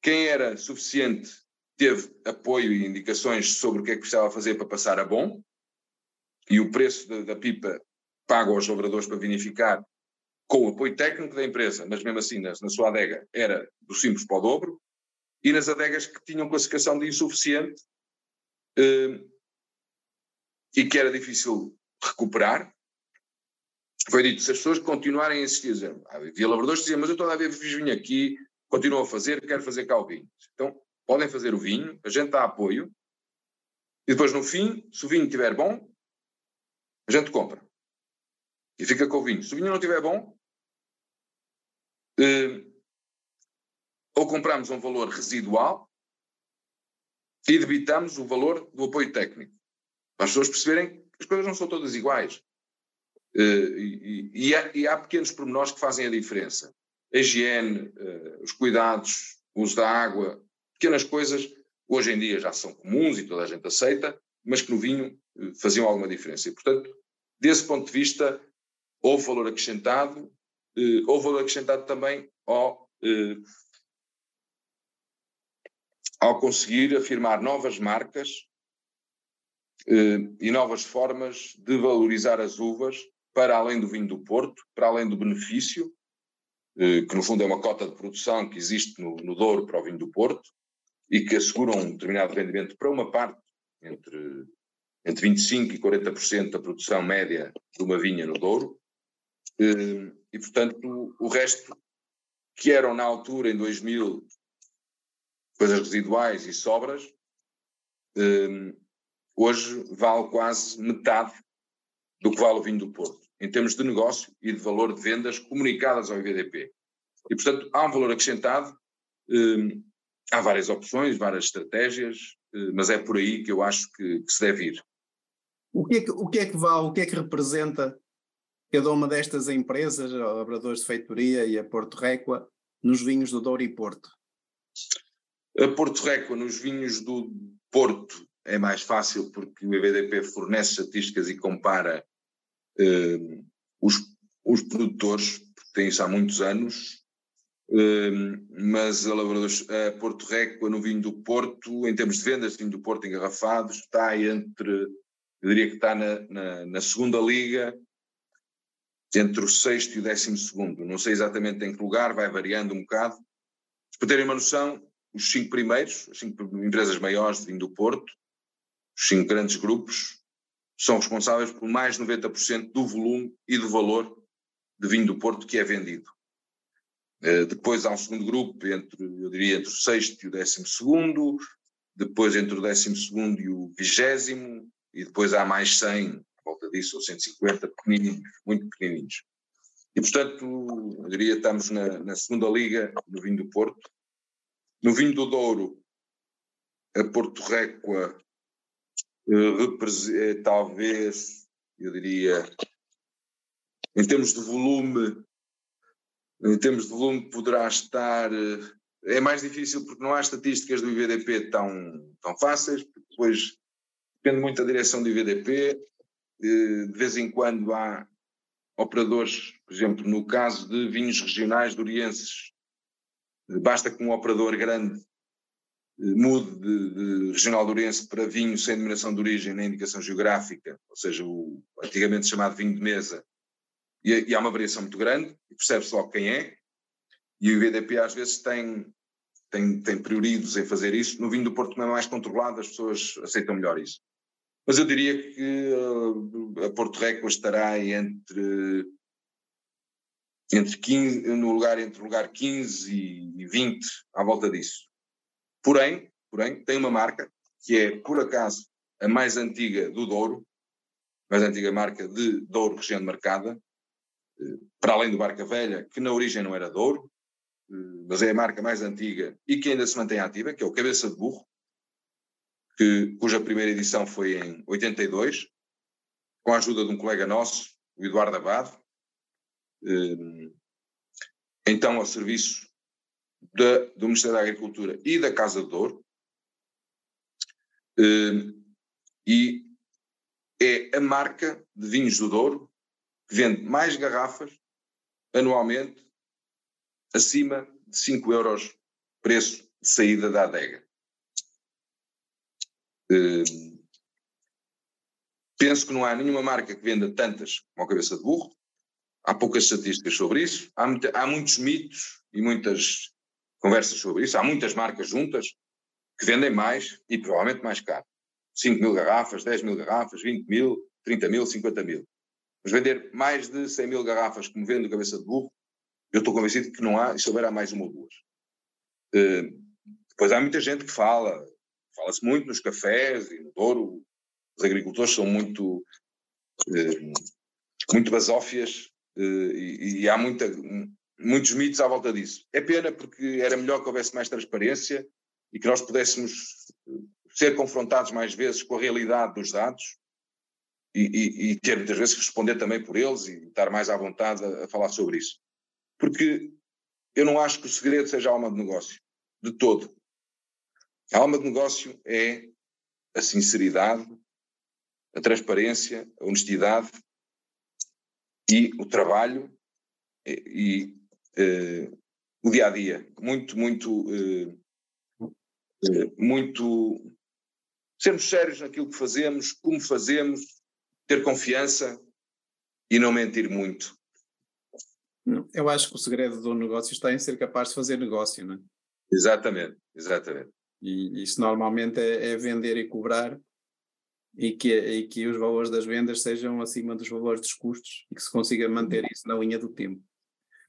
Quem era suficiente teve apoio e indicações sobre o que é que precisava fazer para passar a bom, e o preço da, da pipa pago aos lavradores para vinificar com o apoio técnico da empresa, mas mesmo assim na, na sua adega era do simples para o dobro, e nas adegas que tinham classificação de insuficiente eh, e que era difícil recuperar, foi dito, se as pessoas continuarem a insistir, dizer, havia lavradores que diziam, mas eu toda a vez fiz vinho aqui, continuo a fazer, quero fazer cá o vinho. Então, podem fazer o vinho, a gente dá apoio, e depois no fim, se o vinho estiver bom, a gente compra. E fica com o vinho. Se o vinho não estiver bom, eh, ou compramos um valor residual e debitamos o valor do apoio técnico. Para as pessoas perceberem que as coisas não são todas iguais. Eh, e, e, há, e há pequenos pormenores que fazem a diferença. A higiene, eh, os cuidados, o uso da água, pequenas coisas, hoje em dia já são comuns e toda a gente aceita, mas que no vinho eh, faziam alguma diferença. E, portanto, desse ponto de vista, houve valor acrescentado, houve valor acrescentado também ao, ao conseguir afirmar novas marcas e novas formas de valorizar as uvas para além do vinho do Porto, para além do benefício, eh, que no fundo é uma cota de produção que existe no, no Douro para o vinho do Porto e que assegura um determinado rendimento para uma parte, entre, entre 25% e 40% da produção média de uma vinha no Douro. Eh, e, portanto, o resto, que eram na altura, em 2000, coisas residuais e sobras, eh, hoje vale quase metade do que vale o vinho do Porto em termos de negócio e de valor de vendas comunicadas ao IVDP. E, portanto, há um valor acrescentado, hum, há várias opções, várias estratégias, hum, mas é por aí que eu acho que, que se deve ir. O que, é que, o que é que vale, o que é que representa cada uma destas empresas, a Labradores de Feitoria e a Porto Réqua, nos vinhos do Douro e Porto? A Porto Réqua, nos vinhos do Porto, é mais fácil porque o IVDP fornece estatísticas e compara Uh, os, os produtores, porque têm isso há muitos anos, uh, mas a, a Porto Réqua no vinho do Porto, em termos de vendas vinho do Porto engarrafados, está entre, eu diria que está na, na, na segunda liga, entre o sexto e o décimo segundo. Não sei exatamente em que lugar, vai variando um bocado. Para terem uma noção, os cinco primeiros, as cinco empresas maiores de vinho do Porto, os cinco grandes grupos, são responsáveis por mais de 90% do volume e do valor de vinho do Porto que é vendido. Uh, depois há um segundo grupo, entre, eu diria entre o sexto e o décimo segundo, depois entre o décimo segundo e o vigésimo, e depois há mais 100, à volta disso, ou 150, pequenininhos, muito pequenininhos. E, portanto, eu diria estamos na, na segunda liga no vinho do Porto. No vinho do Douro, a Porto Réqua eh, talvez, eu diria, em termos de volume, em termos de volume poderá estar, eh, é mais difícil porque não há estatísticas do IVDP tão, tão fáceis, depois depende muito da direção do IVDP, eh, de vez em quando há operadores, por exemplo, no caso de vinhos regionais durienses, basta que um operador grande mude de, de regional do Oriense para vinho sem denominação de origem nem indicação geográfica, ou seja, o antigamente chamado vinho de mesa, e, e há uma variação muito grande, e percebe-se logo quem é, e o IVDP às vezes tem, tem, tem prioridos em fazer isso. No vinho do Porto, como é mais controlado, as pessoas aceitam melhor isso. Mas eu diria que uh, a Porto Récord estará entre, entre 15, no lugar entre o lugar 15 e 20, à volta disso. Porém, porém, tem uma marca que é, por acaso, a mais antiga do Douro, mais antiga marca de Douro, região de Marcada, eh, para além do Barca Velha, que na origem não era Douro, eh, mas é a marca mais antiga e que ainda se mantém ativa, que é o Cabeça de Burro, que, cuja primeira edição foi em 82, com a ajuda de um colega nosso, o Eduardo Abad, eh, então ao serviço da, do Ministério da Agricultura e da Casa de Douro, eh, e é a marca de vinhos do Douro que vende mais garrafas anualmente acima de 5 euros preço de saída da adega. Eh, penso que não há nenhuma marca que venda tantas como a cabeça de burro. Há poucas estatísticas sobre isso. Há, muita, há muitos mitos e muitas conversas sobre isso. Há muitas marcas juntas que vendem mais e provavelmente mais caro. 5 mil garrafas, 10 mil garrafas, 20 mil, 30 mil, 50 mil. Mas vender mais de 100 mil garrafas como vendo cabeça de burro, eu estou convencido que não há, e se houver há mais uma ou duas. Uh, depois há muita gente que fala, fala-se muito nos cafés e no Douro, os agricultores são muito muito basófias e, e há muita, muitos mitos à volta disso. É pena porque era melhor que houvesse mais transparência e que nós pudéssemos ser confrontados mais vezes com a realidade dos dados e, e, e, ter muitas vezes que responder também por eles e estar mais à vontade a, a, falar sobre isso. Porque eu não acho que o segredo seja a alma de negócio, de todo. A alma de negócio é a sinceridade, a transparência, a honestidade e o trabalho e, e uh, o dia a dia. Muito, muito, uh, uh, muito. Sermos sérios naquilo que fazemos, como fazemos, ter confiança e não mentir muito. Eu acho que o segredo do negócio está em ser capaz de fazer negócio, não é? Exatamente, exatamente. E isso normalmente é, é vender e cobrar e que, e que os valores das vendas sejam acima dos valores dos custos e que se consiga manter isso na linha do tempo.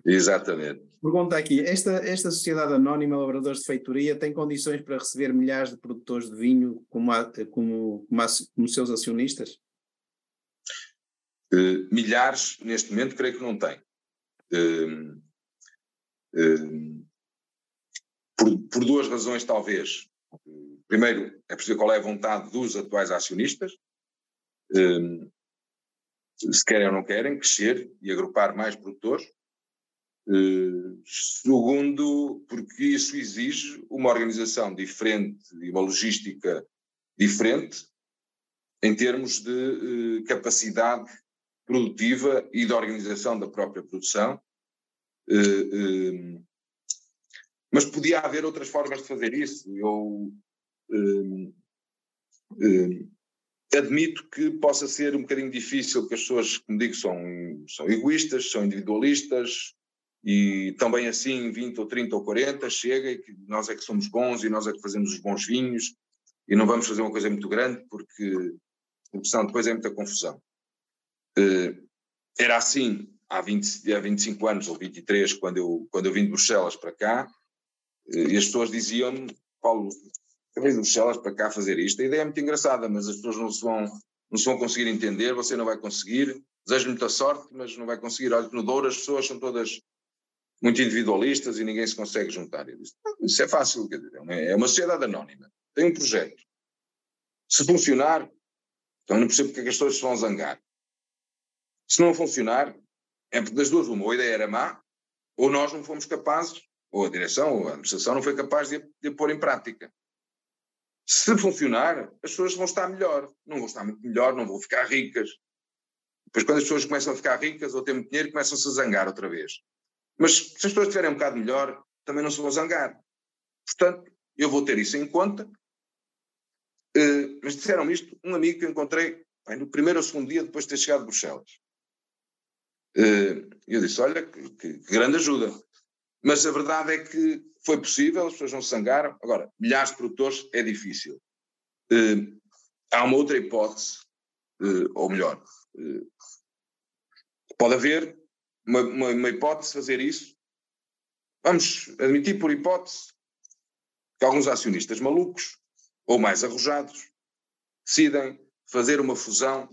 Exatamente. Pergunta aqui: esta, esta Sociedade Anónima Labradores de Feitoria tem condições para receber milhares de produtores de vinho como, como, como, como seus acionistas? Uh, milhares, neste momento, creio que não tem. Uh, uh, por, por, duas razões, talvez. Primeiro, é preciso qual é a vontade dos atuais acionistas, se querem ou não querem, crescer e agrupar mais produtores. segundo, porque isso exige uma organização diferente e uma logística diferente em termos de capacidade produtiva e de organização da própria produção. Eh, eh, mas podia haver outras formas de fazer isso. Eu eh, admito que possa ser um bocadinho difícil, que as pessoas, como digo, são, são egoístas, são individualistas, e também assim 20 ou 30 ou 40 chega e que nós é que somos bons e nós é que fazemos os bons vinhos e não vamos fazer uma coisa muito grande porque, porque senão depois é muita confusão. Uh, era assim há, 20, há 25 anos ou 23, quando eu, quando eu vim de Bruxelas para cá, uh, e as pessoas diziam-me, Paulo, eu vim de Bruxelas para cá fazer isto. A ideia é muito engraçada, mas as pessoas não se vão, não se vão conseguir entender, você não vai conseguir. Desejo muita sorte, mas não vai conseguir. Olha que no Douro as pessoas são todas muito individualistas e ninguém se consegue juntar. Eu disse, isso é fácil, quer dizer, é uma sociedade anónima, tem um projeto. Se funcionar, então não percebo porque é que as pessoas se vão zangar. Se não funcionar, é porque das duas uma, ou a ideia era má, ou nós não fomos capazes, ou a direção, ou a administração não foi capaz de, de pôr em prática. Se funcionar, as pessoas vão estar melhor. Não vão estar muito melhor, não vão ficar ricas. Depois, quando as pessoas começam a ficar ricas ou têm muito dinheiro, começam-se a zangar outra vez. Mas se as pessoas estiverem um bocado melhor, também não se vão zangar. Portanto, eu vou ter isso em conta. Uh, mas disseram-me isto um amigo que encontrei bem, no primeiro ou segundo dia depois de ter chegado de Bruxelas. Eh, eu disse: Olha, que, que, grande ajuda. Mas a verdade é que foi possível, as pessoas não se. Agora, milhares de produtores é difícil. Eh, há uma outra hipótese, eh, ou melhor, pode haver uma, uma, uma hipótese de fazer isso. Vamos admitir por hipótese que alguns acionistas malucos ou mais arrojados decidem fazer uma fusão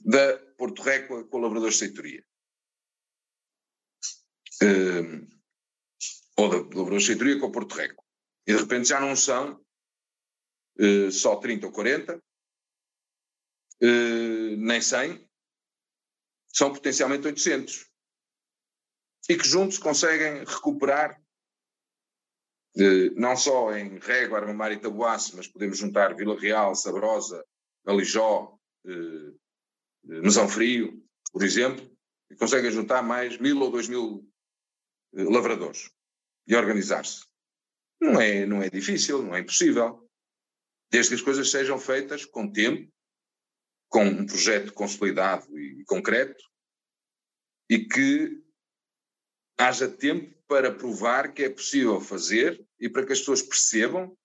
da Porto Reco com Lavradores de Seitoria. Uh, ou da de Seitoria com Porto Reco. E de repente já não são uh, só 30 ou 40, uh, eh, nem 100, são potencialmente 800. E que juntos conseguem recuperar, não só em Régua, Armamar e Tabuaço, mas podemos juntar Vila Real, Sabrosa, Alijó, Mesão Frio, por exemplo, e conseguem juntar mais mil ou dois mil eh, lavradores e organizar-se. Não é, não é difícil, não é impossível. Desde que as coisas sejam feitas com tempo, com um projeto consolidado e concreto, e que haja tempo para provar que é possível fazer e para que as pessoas percebam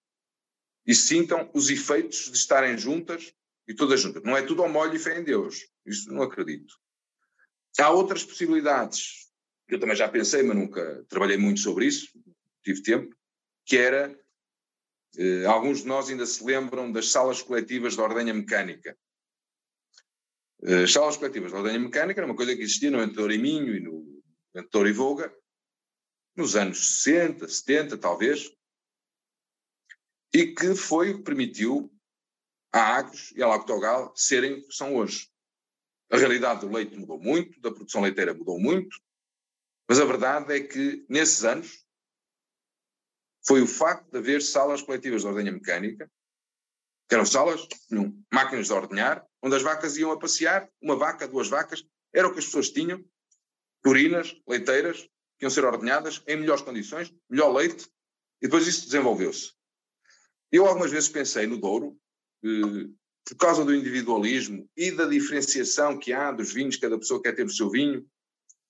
e sintam os efeitos de estarem juntas e todas juntas. Não é tudo ao molho e fé em Deus. Isso não acredito. Há outras possibilidades, eu também já pensei, mas nunca trabalhei muito sobre isso, tive tempo, que era, eh, alguns de nós ainda se lembram das salas coletivas de ordenha mecânica. As salas coletivas de ordenha mecânica era uma coisa que existia no Entor e Minho e no Entor e nos anos 60, 70, talvez, e que foi o que permitiu à Agros e à Lactogal serem o que são hoje. A realidade do leite mudou muito, da produção leiteira mudou muito, mas a verdade é que, nesses anos, foi o facto de haver salas coletivas de ordenha mecânica, que eram salas, tinham máquinas de ordenhar, onde as vacas iam a passear, uma vaca, duas vacas, era o que as pessoas tinham, urinas, leiteiras, que iam ser ordenhadas em melhores condições, melhor leite, e depois isso desenvolveu-se. Eu algumas vezes pensei no Douro, eh, por causa do individualismo e da diferenciação que há dos vinhos, cada pessoa quer ter o seu vinho,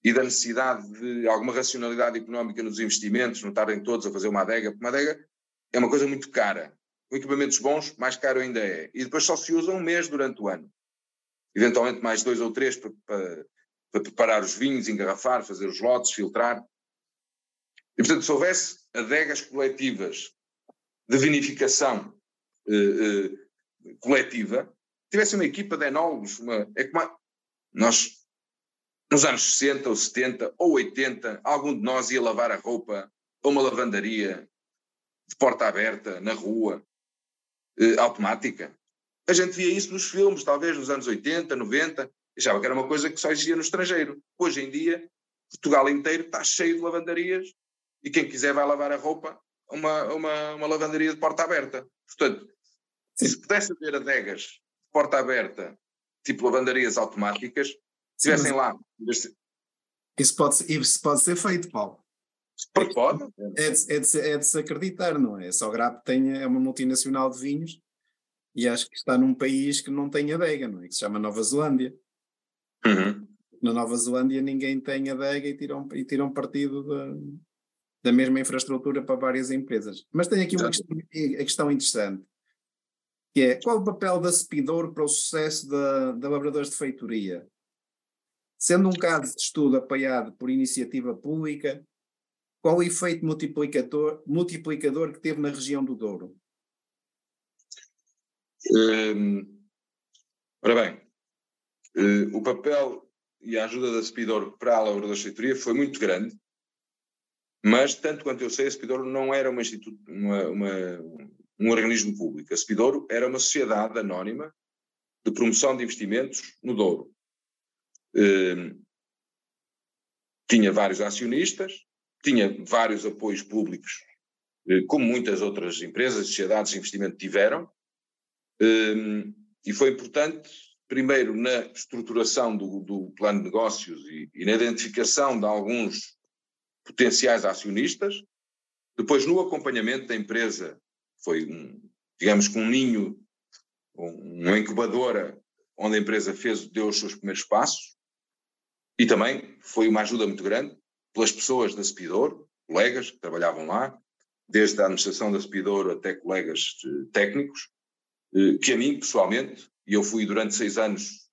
e da necessidade de alguma racionalidade económica nos investimentos, não estarem todos a fazer uma adega, porque uma adega é uma coisa muito cara. Com equipamentos bons, mais caro ainda é. E depois só se usa um mês durante o ano. Eventualmente mais dois ou três para, para, para preparar os vinhos, engarrafar, fazer os lotes, filtrar. E portanto, se houvesse adegas coletivas de vinificação eh, eh, coletiva, tivesse uma equipa de enólogos, uma, é como a, nós nos anos 60 ou 70 ou 80, algum de nós ia lavar a roupa a uma lavandaria de porta aberta, na rua, eh, automática. A gente via isso nos filmes, talvez nos anos 80, 90, achava que era uma coisa que só existia no estrangeiro. Hoje em dia, Portugal inteiro está cheio de lavandarias e quem quiser vai lavar a roupa a uma, uma, uma lavandaria de porta aberta. Portanto, se pudesse haver adegas de porta aberta, tipo lavandarias automáticas, estivessem lá. Isso pode, isso pode ser feito, Paulo. Pode, pode. É de, é, de, é de se acreditar, não é? Só Grapo tem, é uma multinacional de vinhos e acho que está num país que não tem adega, não é? Que se chama Nova Zelândia. Uhum. Na Nova Zelândia ninguém tem adega e tiram, e tiram partido da, da mesma infraestrutura para várias empresas. Mas tem aqui uma questão, a questão interessante, que é qual o papel da Speedor para o sucesso da, da Labradores de Feitoria? Sendo um caso de estudo apoiado por iniciativa pública, qual o efeito multiplicador, multiplicador que teve na região do Douro? Hum, ora bem, uh, o papel e a ajuda da Speedor para a Laura da Feitoria foi muito grande, mas, tanto quanto eu sei, a Speedor não era uma uma, uma, um organismo público. A Speedor era uma sociedade anónima de promoção de investimentos no Douro. Hum, tinha vários acionistas, tinha vários apoios públicos, eh, como muitas outras empresas, sociedades de investimento tiveram, hum, e foi importante, primeiro, na estruturação do, do plano de negócios e, e na identificação de alguns potenciais acionistas, depois no acompanhamento da empresa, foi um, digamos que um ninho, uma incubadora onde a empresa fez, deu os seus primeiros passos, e também foi uma ajuda muito grande pelas pessoas da Spidor, colegas que trabalhavam lá, desde a administração da Spidor até colegas técnicos, eh, que a mim, pessoalmente, e eu fui durante seis anos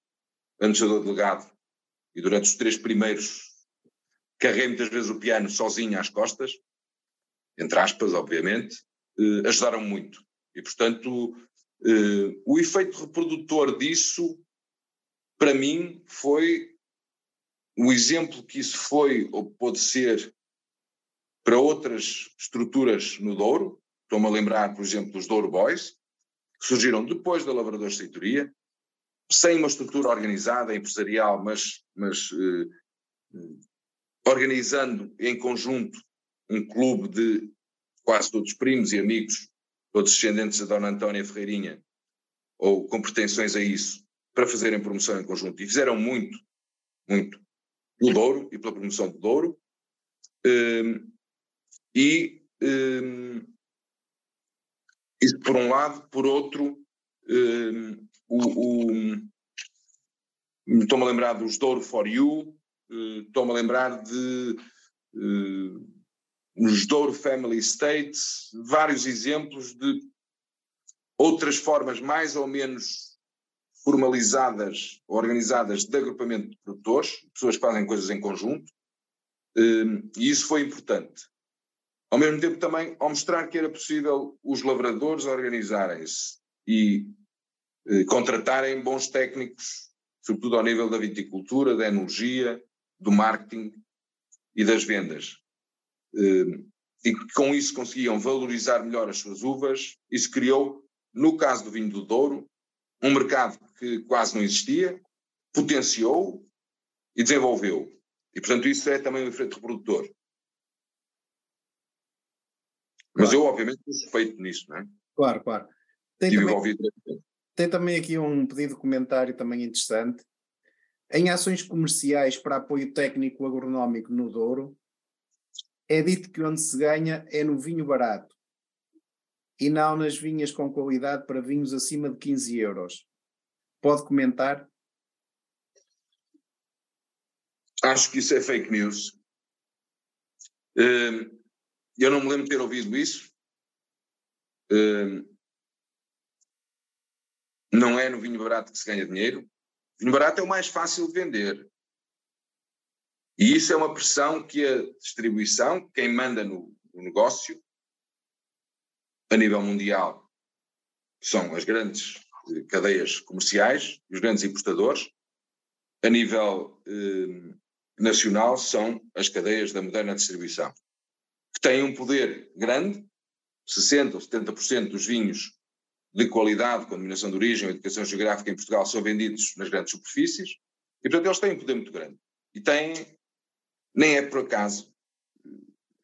administrador delegado, e durante os três primeiros carreguei muitas vezes o piano sozinho às costas, entre aspas, obviamente, eh, ajudaram muito. E, portanto, eh, o efeito reprodutor disso, para mim, foi o exemplo que isso foi ou pode ser para outras estruturas no Douro, estou-me a lembrar, por exemplo, dos Douro Boys, que surgiram depois da Lavradores de Seitoria, sem uma estrutura organizada, empresarial, mas, mas eh, organizando em conjunto um clube de quase todos primos e amigos, todos descendentes da Dona Antónia Ferreirinha, ou com pretensões a isso, para fazerem promoção em conjunto. E fizeram muito, muito pelo Douro e pela promoção do Douro. Um, e um, isso por um lado, por outro, um, o estou-me a lembrar dos Douro for You, uh, estou-me a lembrar de os Douro Family Estates, vários exemplos de outras formas mais ou menos formalizadas, organizadas de agrupamento de produtores, pessoas que fazem coisas em conjunto, hum, e isso foi importante. Ao mesmo tempo também ao mostrar que era possível os lavradores organizarem-se e eh, contratarem bons técnicos sobretudo ao nível da viticultura, da energia, do marketing e das vendas. Eh, e que com isso conseguiam valorizar melhor as suas uvas. Isso criou, no caso do vinho do Douro, um mercado que quase não existia, potenciou e desenvolveu. E, portanto, isso é também um efeito reprodutor. Mas eu, obviamente, sou suspeito nisso, não é? Claro, claro. Tem também, tem também aqui um pedido de comentário também interessante. Em ações comerciais para apoio técnico agronómico no Douro, é dito que onde se ganha é no vinho barato e não nas vinhas com qualidade para vinhos acima de 15 euros. Pode comentar? Acho que isso é fake news. Hum, eu não me lembro de ter ouvido isso. Hum, não é no vinho barato que se ganha dinheiro. O vinho barato é o mais fácil de vender. E isso é uma pressão que a distribuição, quem manda no, no negócio, a nível mundial, são as grandes eh, cadeias comerciais, os grandes importadores, a nível eh, nacional são as cadeias da moderna distribuição, que têm um poder grande, 60% ou 70% dos vinhos de qualidade, com denominação de origem ou indicação geográfica em Portugal, são vendidos nas grandes superfícies, e portanto eles têm um poder muito grande. E têm nem é por acaso.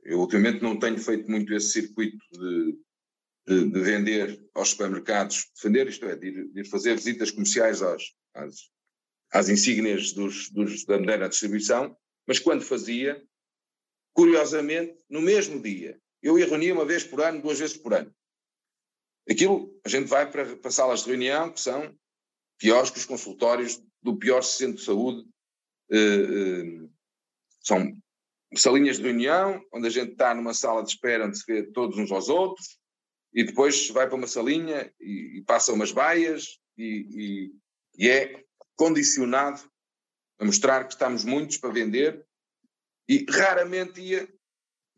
Eu ultimamente não tenho feito muito esse circuito de, de, de vender aos supermercados, de vender, isto é, de ir, de ir fazer visitas comerciais às, às insígnias dos, dos, da moderna distribuição, mas quando fazia, curiosamente, no mesmo dia, eu ia reunir uma vez por ano, duas vezes por ano. Aquilo, a gente vai para, para salas de reunião que são piores que os consultórios do pior centro de saúde eh, eh, são salinhas de reunião, onde a gente está numa sala de espera onde se vê todos uns aos outros, e depois vai para uma salinha e, e passa umas baias e, e, e, é condicionado a mostrar que estamos muitos para vender e raramente ia,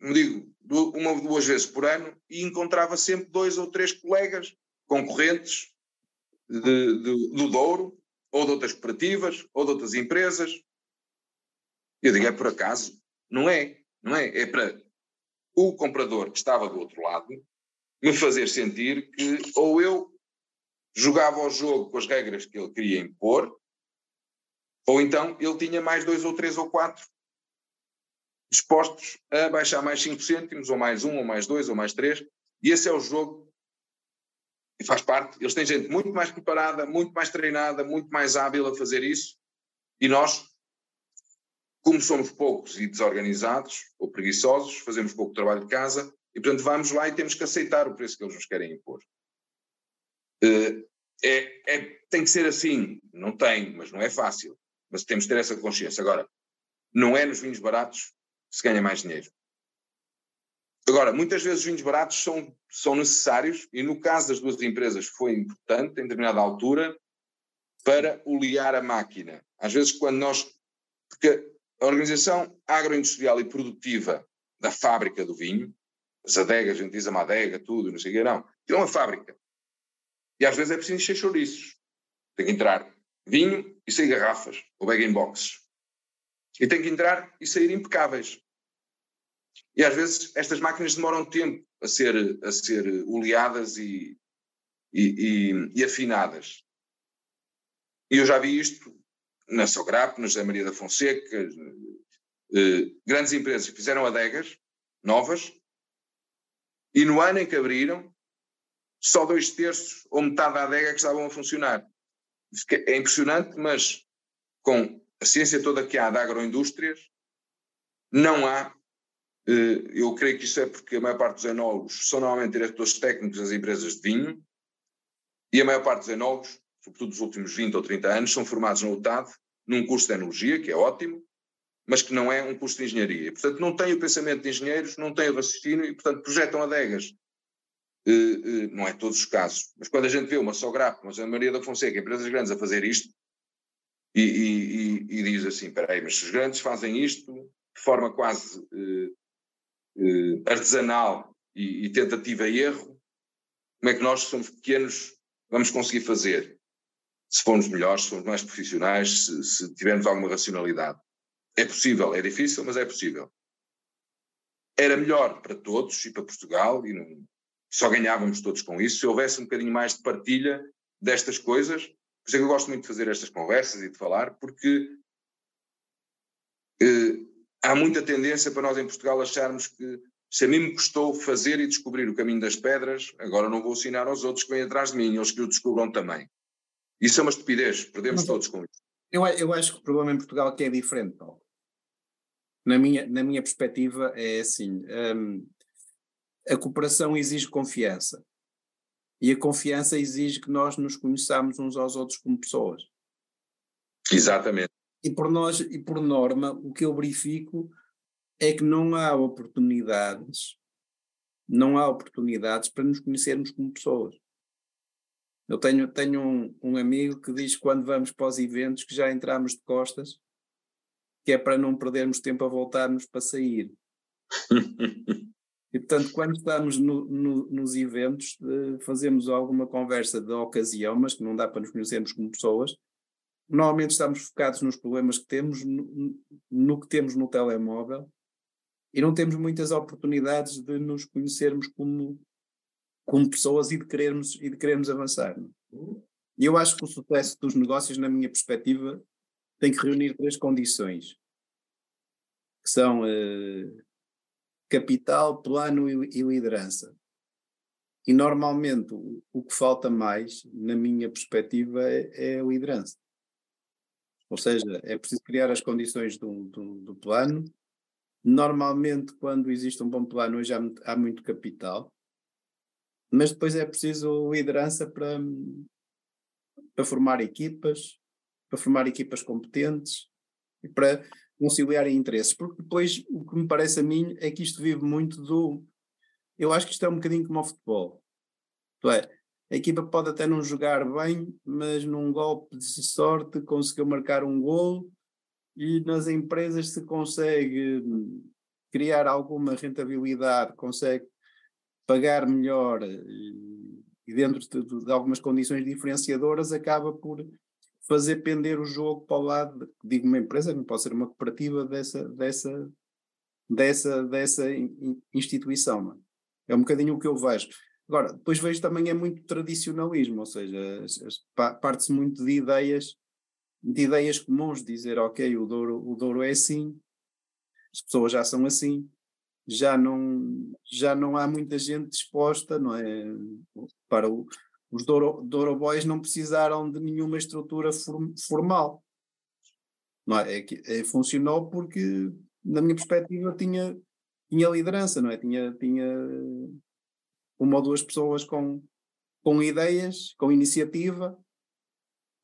não digo, uma ou duas vezes por ano e encontrava sempre dois ou três colegas concorrentes de, de, do Douro ou de outras cooperativas ou de outras empresas eu digo, é por acaso? Não é, não é. É para o comprador que estava do outro lado me fazer sentir que ou eu jogava o jogo com as regras que ele queria impor, ou então ele tinha mais dois ou três ou quatro dispostos a baixar mais 5 cêntimos, ou mais um, ou mais dois, ou mais três, e esse é o jogo e faz parte. Eles têm gente muito mais preparada, muito mais treinada, muito mais hábil a fazer isso, e nós como somos poucos e desorganizados ou preguiçosos, fazemos pouco trabalho de casa e, portanto, vamos lá e temos que aceitar o preço que eles nos querem impor. Uh, é, é, tem que ser assim, não tem, mas não é fácil. Mas temos que ter essa consciência. Agora, não é nos vinhos baratos que se ganha mais dinheiro. Agora, muitas vezes os vinhos baratos são, são necessários, e no caso das duas empresas foi importante, em determinada altura, para olear a máquina. Às vezes, quando nós. Porque a organização agroindustrial e produtiva da fábrica do vinho, as adegas, a gente diz a madega, tudo, não sei o que, não. Aquilo é uma fábrica. E às vezes é preciso encher chouriços. Tem que entrar vinho e sair garrafas, ou bag in boxes. E tem que entrar e sair impecáveis. E às vezes estas máquinas demoram tempo a ser, a ser oleadas e, e, e, e afinadas. E eu já vi isto na Sograp, na José Maria da Fonseca, eh, grandes empresas que fizeram adegas novas e no ano em que abriram, só dois terços ou metade da adega que estavam a funcionar. É impressionante, mas com a ciência toda que há de agroindústrias, não há. Eh, eu creio que isso é porque a maior parte dos enólogos são normalmente diretores técnicos das empresas de vinho e a maior parte dos enólogos sobretudo dos últimos 20 ou 30 anos, são formados na UTAD, num curso de enologia, que é ótimo, mas que não é um curso de engenharia. Portanto, não têm o pensamento de engenheiros, não têm o raciocínio e, portanto, projetam adegas. Uh, uh, não é todos os casos. Mas quando a gente vê uma Sograp, uma José Maria da Fonseca, empresas grandes a fazer isto, e, e, e, diz assim, espera aí, mas se os grandes fazem isto de forma quase uh, artesanal e, e tentativa e erro, como é que nós, que somos pequenos, vamos conseguir fazer? se formos melhores, se formos mais profissionais, se, se tivermos alguma racionalidade. É possível, é difícil, mas é possível. Era melhor para todos e para Portugal, e não, só ganhávamos todos com isso, se houvesse um bocadinho mais de partilha destas coisas. Por isso é que eu gosto muito de fazer estas conversas e de falar, porque eh, há muita tendência para nós em Portugal acharmos que se a mim me custou fazer e descobrir o caminho das pedras, agora não vou ensinar aos outros que vêm atrás de mim, eles que o descubram também. Isso é uma estupidez, perdemos Mas, todos com isso. Eu, eu acho que o problema em Portugal é que é diferente, Paulo. Na minha, na minha perspectiva é assim, um, a cooperação exige confiança. E a confiança exige que nós nos conheçamos uns aos outros como pessoas. Exatamente. E por nós, e por norma, o que eu verifico é que não há oportunidades, não há oportunidades para nos conhecermos como pessoas. Eu tenho, tenho um, um amigo que diz que quando vamos para os eventos que já entramos de costas, que é para não perdermos tempo a voltarmos para sair. *laughs* e portanto, quando estamos no, no, nos eventos, eh, fazemos alguma conversa de ocasião, mas que não dá para nos conhecermos como pessoas. Normalmente estamos focados nos problemas que temos, no, no que temos no telemóvel, e não temos muitas oportunidades de nos conhecermos como, como pessoas e de querermos, e de querermos avançar. E eu acho que o sucesso dos negócios, na minha perspectiva, tem que reunir três condições, que são uh, capital, plano e, e, liderança. E normalmente o, o, que falta mais, na minha perspectiva, é, é, a liderança. Ou seja, é preciso criar as condições do, do, do plano. Normalmente, quando existe um bom plano, hoje há, há muito capital mas depois é preciso liderança para, para formar equipas, para formar equipas competentes e para conciliar interesses, porque depois o que me parece a mim é que isto vive muito do. Eu acho que isto é um bocadinho como o futebol. Isto é, a equipa pode até não jogar bem, mas num golpe de sorte conseguiu marcar um gol e nas empresas se consegue criar alguma rentabilidade, consegue pagar melhor e, e dentro de, de, algumas condições diferenciadoras acaba por fazer pender o jogo para o lado, digo uma empresa, não pode ser uma cooperativa dessa, dessa, dessa, dessa instituição. É? é um bocadinho o que eu vejo. Agora, depois vejo também é muito tradicionalismo, ou seja, parte-se muito de ideias, de ideias comuns, dizer, ok, o Douro, o Douro é assim, as pessoas já são assim, já não, já não há muita gente disposta, não é? Para o, os Douro, Boys não precisaram de nenhuma estrutura form, formal. Não é? É, é? Funcionou porque, na minha perspectiva, tinha, tinha liderança, não é? Tinha, tinha uma ou duas pessoas com, com ideias, com iniciativa,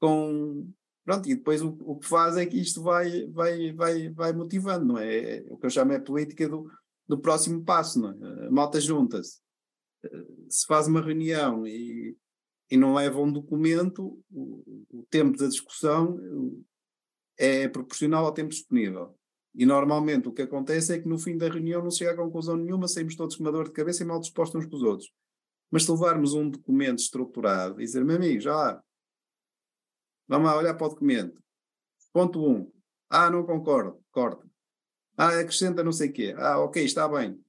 com. Pronto, e depois o, o que faz é que isto vai, vai, vai, vai motivando, não é? é o que eu chamo é política do, do próximo passo. Não é? A malta junta-se, se faz uma reunião e, e não leva um documento, o, o tempo da discussão é proporcional ao tempo disponível. E normalmente o que acontece é que no fim da reunião não se chega a conclusão nenhuma, saímos todos com uma dor de cabeça e mal dispostos uns com os outros. Mas se levarmos um documento estruturado e dizer, meu amigo, já lá, vamos lá olhar para o documento. Ponto 1. Um, ah, não concordo, corta. Ah, acrescenta não sei o quê. Ah, ok, está bem.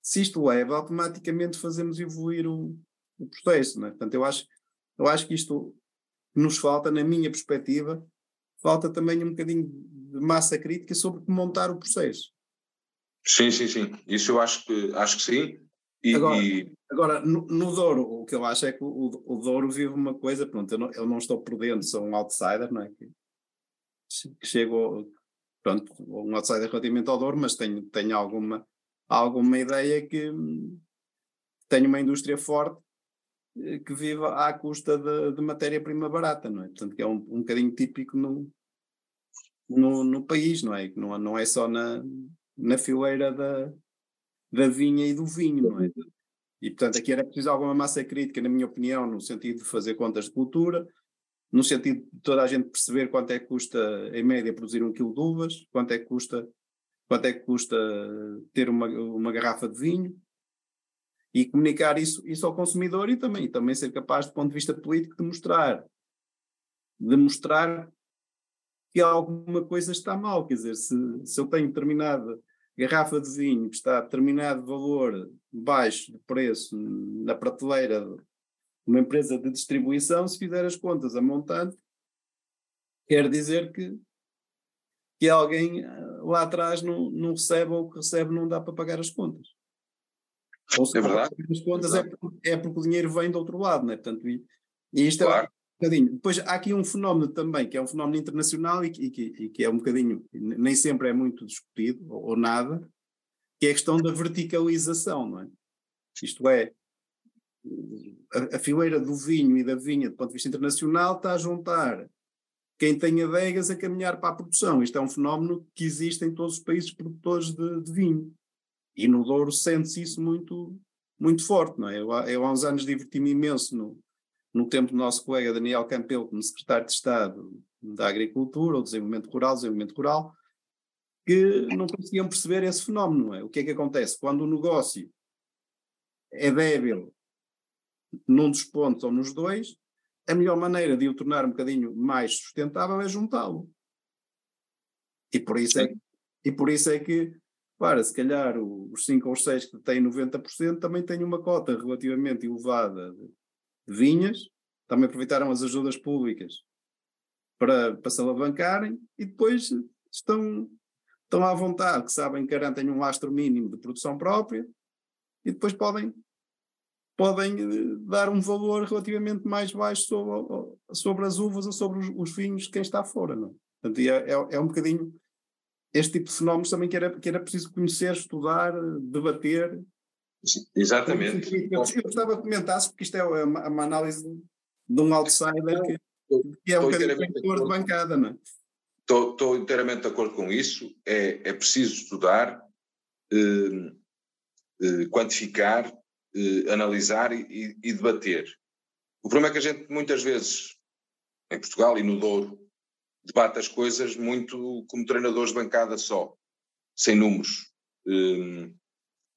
Se isto leva, automaticamente fazemos evoluir o, o processo. Não é? Portanto, eu acho, eu acho que isto nos falta, na minha perspectiva, falta também um bocadinho de massa crítica sobre como montar o processo. Sim, sim, sim. Isso eu acho que, acho que sim. E, agora, e... agora no, no, Douro, o que eu acho é que o, o Douro vive uma coisa, pronto, eu não, eu não estou por dentro, sou um outsider, não é? Que, que chego, pronto, um outsider relativamente ao Douro, mas tenho, tenho alguma, alguma ideia que tenho uma indústria forte que vive à custa de, de matéria-prima barata, não é? Portanto, que é um, um bocadinho típico no, no, no país, não é? Não, não é só na, na fileira da, da vinha e do vinho, não é? E, portanto, aqui era preciso alguma massa crítica, na minha opinião, no sentido de fazer contas de cultura, no sentido de toda a gente perceber quanto é que custa, em média, produzir um quilo de uvas, quanto é que custa, quanto é que custa ter uma, uma garrafa de vinho, e comunicar isso, isso ao consumidor e também, também ser capaz, do ponto de vista político, de mostrar demonstrar que alguma coisa está mal. Quer dizer, se, se eu tenho determinada garrafa de vinho que está a determinado valor baixo de preço na prateleira de uma empresa de distribuição, se fizer as contas a montante, quer dizer que, que alguém eh, lá atrás não, não recebe ou o que recebe não dá para pagar as contas. Ou se é verdade. as contas é, porque, é porque o dinheiro vem do outro lado, não é? Portanto, e, e isto é claro. é um bocadinho. Depois há aqui um fenómeno também, que é um fenómeno internacional e que, e que, e que é um bocadinho, nem sempre é muito discutido, ou, ou nada, que é a questão da verticalização, não é? Isto é, a, a, fileira do vinho e da vinha, do ponto de vista internacional, está a juntar quem tem adegas a caminhar para a produção. Isto é um fenómeno que existe em todos os países produtores de, de vinho. E no Douro sente-se isso muito, muito forte, não é? Eu, eu há uns anos diverti-me imenso no, no tempo do nosso colega Daniel Campelo, como secretário de Estado da Agricultura, ou Desenvolvimento Rural, Desenvolvimento Rural, que não conseguiam perceber esse fenómeno, não é? O que é que acontece? Quando o negócio é débil num dos pontos ou nos dois, a melhor maneira de o tornar um bocadinho mais sustentável é juntá-lo. E por isso é, e por isso é que para, se calhar os 5 ou 6 que têm 90% também têm uma cota relativamente elevada de, vinhas, também aproveitaram as ajudas públicas para, para se alavancarem e depois estão, estão à vontade, que sabem que garantem um lastro mínimo de produção própria e depois podem, podem eh, dar um valor relativamente mais baixo sobre, sobre as uvas ou sobre os, os vinhos de quem está fora. Não? É? Portanto, é, é, é um bocadinho este tipo de fenómenos também que era, que era preciso conhecer, estudar, debater. Exatamente. Eu, eu gostava que comentasse, porque isto é uma, uma análise de um outsider que, que é um bocadinho de bancada, não é? Estou, estou, inteiramente de acordo com isso. É, é preciso estudar, eh, eh, quantificar, eh, analisar e, e, debater. O problema é que a gente muitas vezes, em Portugal e no Douro, debate as coisas muito como treinadores de bancada só, sem números. Um,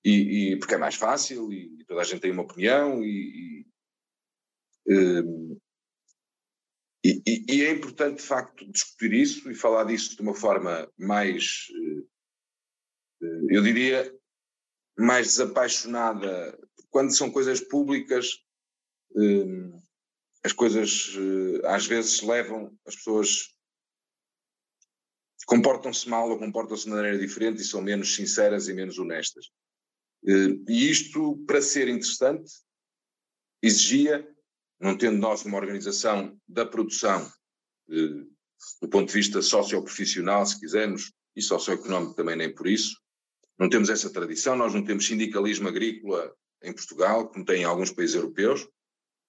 e, e, porque é mais fácil e toda a gente tem uma opinião e, e, um, e, é importante de facto discutir isso e falar disso de uma forma mais, uh, eu diria, mais desapaixonada. Quando são coisas públicas, um, as coisas uh, às vezes levam as pessoas comportam-se mal ou comportam-se de maneira diferente e são menos sinceras e menos honestas. Eh, e isto, para ser interessante, exigia, não tendo nós uma organização da produção, eh, do ponto de vista socioprofissional, se quisermos, e socioeconómico também nem por isso, não temos essa tradição, nós não temos sindicalismo agrícola em Portugal, como tem em alguns países europeus.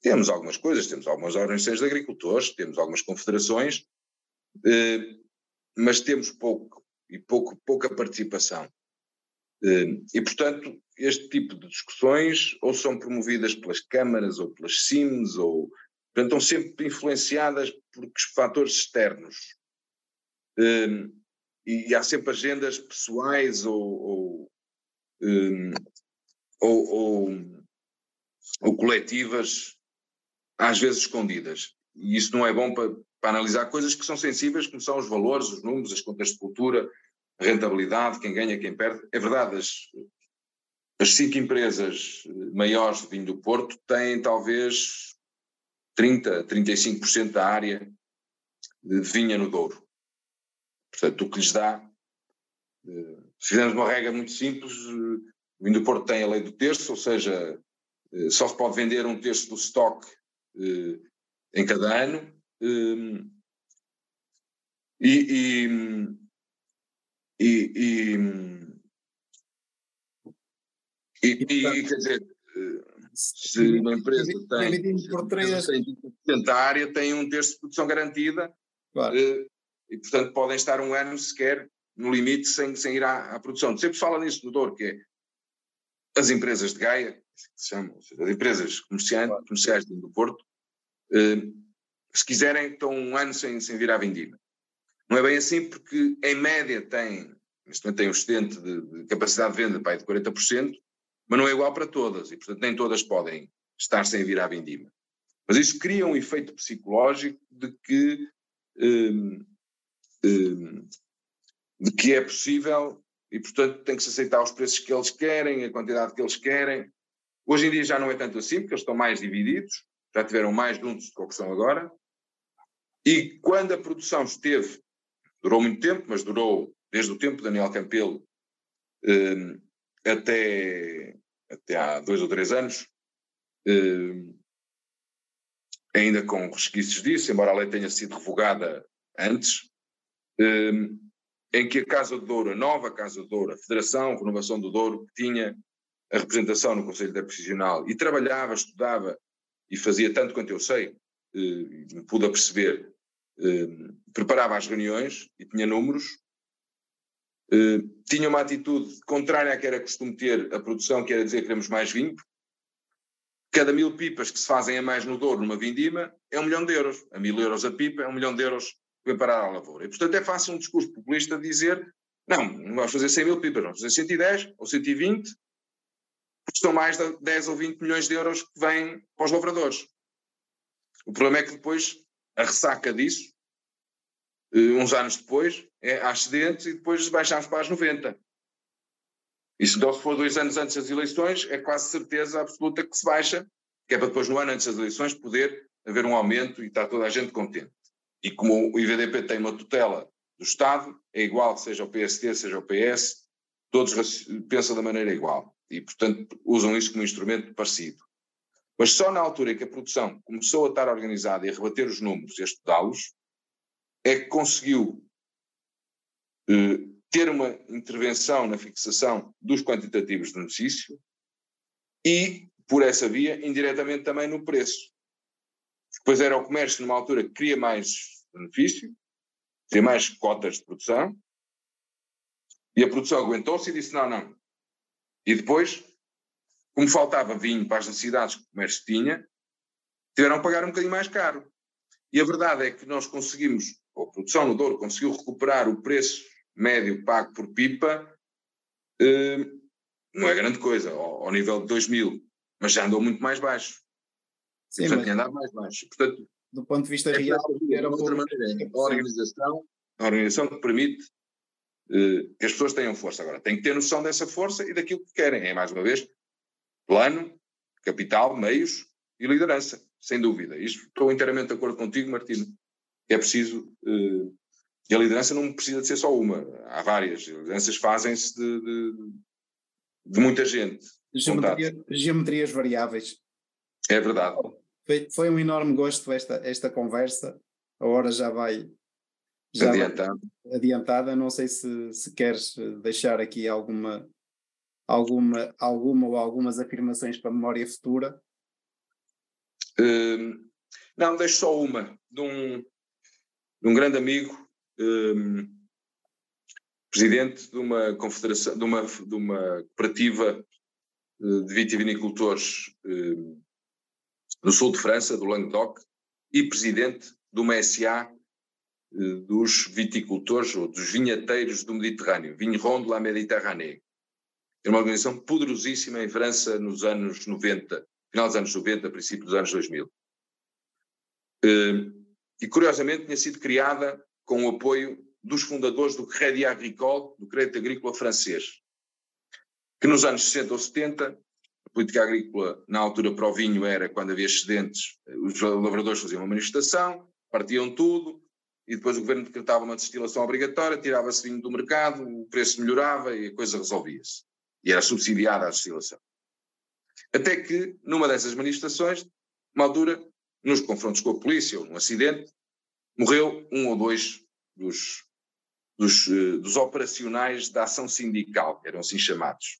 Temos algumas coisas, temos algumas organizações de agricultores, temos algumas confederações, eh, mas temos pouco e pouco, pouca participação. Eh, e, portanto, este tipo de discussões ou são promovidas pelas câmaras ou pelas CIMs, ou, portanto, estão sempre influenciadas por fatores externos. Eh, e há sempre agendas pessoais ou, ou, eh, ou, ou, ou coletivas, às vezes escondidas. E isso não é bom para, para analisar coisas que são sensíveis, como são os valores, os números, as contas de cultura, a rentabilidade, quem ganha, quem perde. É verdade, as, as cinco empresas maiores de vinho do Porto têm talvez 30, 35% da área de vinha no Douro. Portanto, o que lhes dá, eh, se fizermos uma regra muito simples, eh, o vinho do Porto tem a lei do terço, ou seja, eh, só se pode vender um terço do estoque em cada ano, um, e, e, e, e, e, quer dizer, se uma empresa tem, tem da área, tem um terço de produção garantida claro. e, portanto, podem estar um ano sequer no limite sem, sem ir à, à produção. Sempre se fala nisso no Douro, que é as empresas de Gaia, que se chamam, as empresas comerciais, comerciais do Porto, se quiserem, estão um ano sem, sem vir à vindima. Não é bem assim, porque em média tem, neste momento tem um excedente de, de capacidade de venda pai, de 40%, mas não é igual para todas, e portanto nem todas podem estar sem vir à vindima. Mas isso cria um efeito psicológico de que, um, um, de que é possível e, portanto, tem que se aceitar os preços que eles querem, a quantidade que eles querem. Hoje em dia já não é tanto assim, porque eles estão mais divididos, já tiveram mais juntos do que são agora. E quando a produção esteve, durou muito tempo, mas durou desde o tempo de Daniel Campelo um, até, até há dois ou três anos, um, ainda com resquícios disso, embora a lei tenha sido revogada antes, um, em que a Casa do Douro, a nova Casa do Douro, a Federação Renovação do Douro, que tinha a representação no Conselho Interprofissional e trabalhava, estudava e fazia tanto quanto eu sei, eh, pude perceber, eh, preparava as reuniões e tinha números, eh, tinha uma atitude contrária à que era costume ter a produção, que era dizer que queremos mais vinho, cada mil pipas que se fazem a mais no Douro numa vindima é um milhão de euros. A mil euros a pipa é um milhão de euros que vem parar à lavoura. E, portanto, é fácil um discurso populista dizer não, não vamos fazer 100 mil pipas, vamos fazer 110 ou 120, porque estão mais de 10 ou 20 milhões de euros que vêm para os lavradores. O problema é que depois a ressaca disso, eh, uns anos depois, é acidentes e depois baixamos para as 90. Isso então, se for dois anos antes das eleições, é quase certeza absoluta que se baixa, que é para depois, no ano antes das eleições, poder haver um aumento e estar toda a gente contente. E como o IVDP tem uma tutela do Estado, é igual, seja o PST, seja o PS, todos pensam da maneira igual. E, portanto, usam isso como instrumento parecido. Mas só na altura em que a produção começou a estar organizada e a rebater os números e a estudá-los, é que conseguiu eh, ter uma intervenção na fixação dos quantitativos de benefício e, por essa via, indiretamente também no preço. Depois era o comércio, numa altura, que queria mais benefício, queria mais cotas de produção, e a produção aguentou-se e disse: não, não. E depois, como faltava vinho para as necessidades que o comércio tinha, tiveram que pagar um bocadinho mais caro. E a verdade é que nós conseguimos, ou a produção no Douro conseguiu recuperar o preço médio pago por pipa, eh, não é grande coisa, ao, ao, nível de 2000, mas já andou muito mais baixo. Sim, Portanto, tinha andado mais baixo. Portanto, do ponto de vista é real, era outra maneira. A organização, a organização que permite eh, que as pessoas tenham força. Agora, tem que ter noção dessa força e daquilo que querem. É, mais uma vez, plano, capital, meios e liderança, sem dúvida. Isto estou inteiramente de acordo contigo, Martino. É preciso eh, e a liderança não precisa de ser só uma, há várias. As lideranças fazem-se de, de, de, muita gente. Geometria, geometrias variáveis. É verdade. Foi, foi, um enorme gosto esta, esta conversa. A hora já vai. Já adiantada. Vai adiantada. Não sei se, se queres deixar aqui alguma, alguma, alguma ou algumas afirmações para a memória futura. Hum, não, deixo só uma de um, de um grande amigo um, presidente de uma confederação, de uma, de uma cooperativa eh, de vitivinicultores um, no sul de França, do Languedoc, e presidente de uma SA uh, dos viticultores ou dos vinhateiros do Mediterrâneo, Vigneron de la Méditerranée. É uma organização poderosíssima em França nos anos 90, final dos anos 90, princípio dos anos 2000. Uh, e curiosamente tinha sido criada com o apoio dos fundadores do Crédit Agricole, do crédito agrícola francês, que nos anos 60 ou 70, a política agrícola na altura para o vinho era quando havia excedentes, os lavradores faziam uma manifestação, partiam tudo, e depois o governo decretava uma destilação obrigatória, tirava-se vinho do mercado, o preço melhorava e a coisa resolvia-se. E era subsidiada a destilação. Até que, numa dessas manifestações, uma altura, nos confrontos com a polícia ou num acidente, morreu um ou dois dos, dos, eh, dos operacionais da ação sindical, eram assim chamados.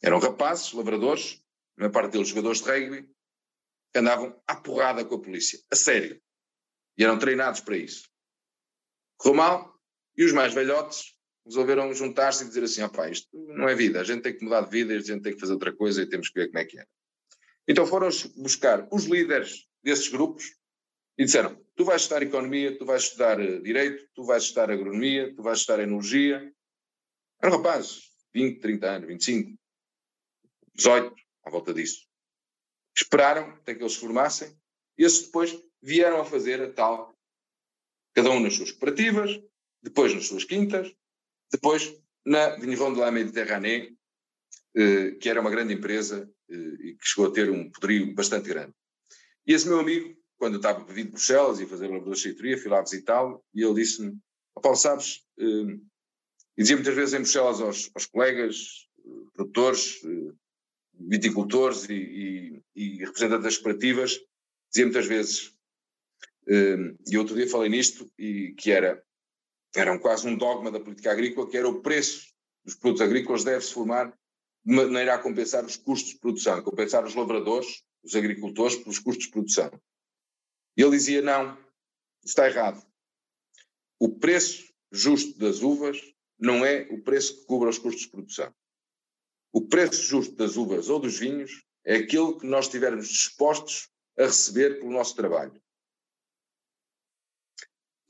Eram rapazes, lavradores, a maior parte deles jogadores de rugby, que andavam à porrada com a polícia, a sério. E eram treinados para isso. Correu mal, e os mais velhotes resolveram juntar-se e dizer assim: opá, isto não é vida, a gente tem que mudar de vida, a gente tem que fazer outra coisa e temos que ver como é que é. Então foram buscar os líderes desses grupos e disseram: tu vais estudar economia, tu vais estudar eh, direito, tu vais estudar agronomia, tu vais estudar enologia. Eram rapazes, 20, 30 anos, 25, 18, à volta disso. Esperaram até que eles se formassem esses depois vieram a fazer a tal, cada um nas suas cooperativas, depois nas suas quintas, depois na Vigneron de la Méditerranée, eh, que era uma grande empresa eh, e que chegou a ter um poderio bastante grande. E esse meu amigo, quando estava vir de Bruxelas e fazer de cheitoria, fui lá visitá-lo e ele disse-me: oh, Paulo, sabes, eh, e dizia muitas vezes em Bruxelas aos, aos colegas, produtores, viticultores e, e, e, representantes das cooperativas, dizia muitas vezes, e outro dia falei nisto, e que era, era um, quase um dogma da política agrícola, que era o preço dos produtos agrícolas deve-se formar de maneira a compensar os custos de produção, compensar os lavradores, os agricultores, pelos custos de produção. E ele dizia: não, está errado. O preço justo das uvas não é o preço que cubra os custos de produção. O preço justo das uvas ou dos vinhos é aquele que nós estivermos dispostos a receber pelo nosso trabalho.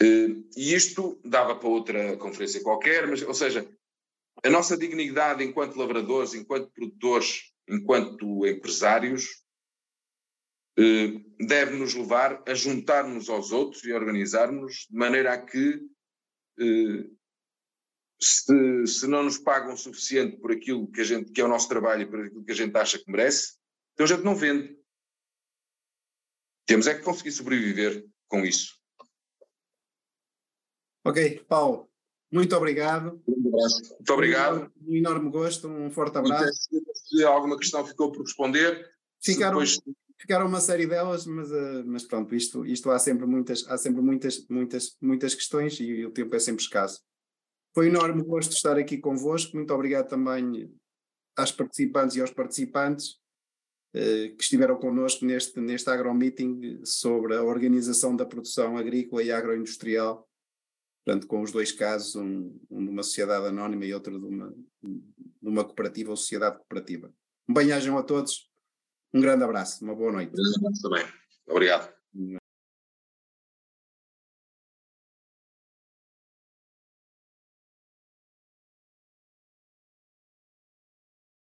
Eh, e isto dava para outra conferência qualquer, mas, ou seja, a nossa dignidade enquanto lavradores, enquanto produtores, enquanto empresários, eh, deve nos levar a juntar-nos aos outros e organizarmos de maneira a que, eh, se, se, não nos pagam o suficiente por aquilo que, a gente, que é o nosso trabalho e por aquilo que a gente acha que merece, então a gente não vende. Temos é que conseguir sobreviver com isso. Ok, Paulo, muito obrigado. Um abraço. Muito obrigado. Um enorme gosto, um forte abraço. Se alguma questão ficou por responder. Ficaram, depois... ficaram uma série delas, mas, uh, mas pronto, isto, isto há sempre muitas, há sempre muitas, muitas, muitas questões e o tempo é sempre escasso. Foi um enorme gosto estar aqui convosco. Muito obrigado também às participantes e aos participantes uh, que estiveram connosco neste, neste agromeeting sobre a organização da produção agrícola e agroindustrial portanto, com os dois casos, um, um de uma sociedade anónima e outro de uma, de uma cooperativa ou sociedade cooperativa. Um bem-ajam a todos, um grande abraço, uma boa noite. Um abraço também. Obrigado.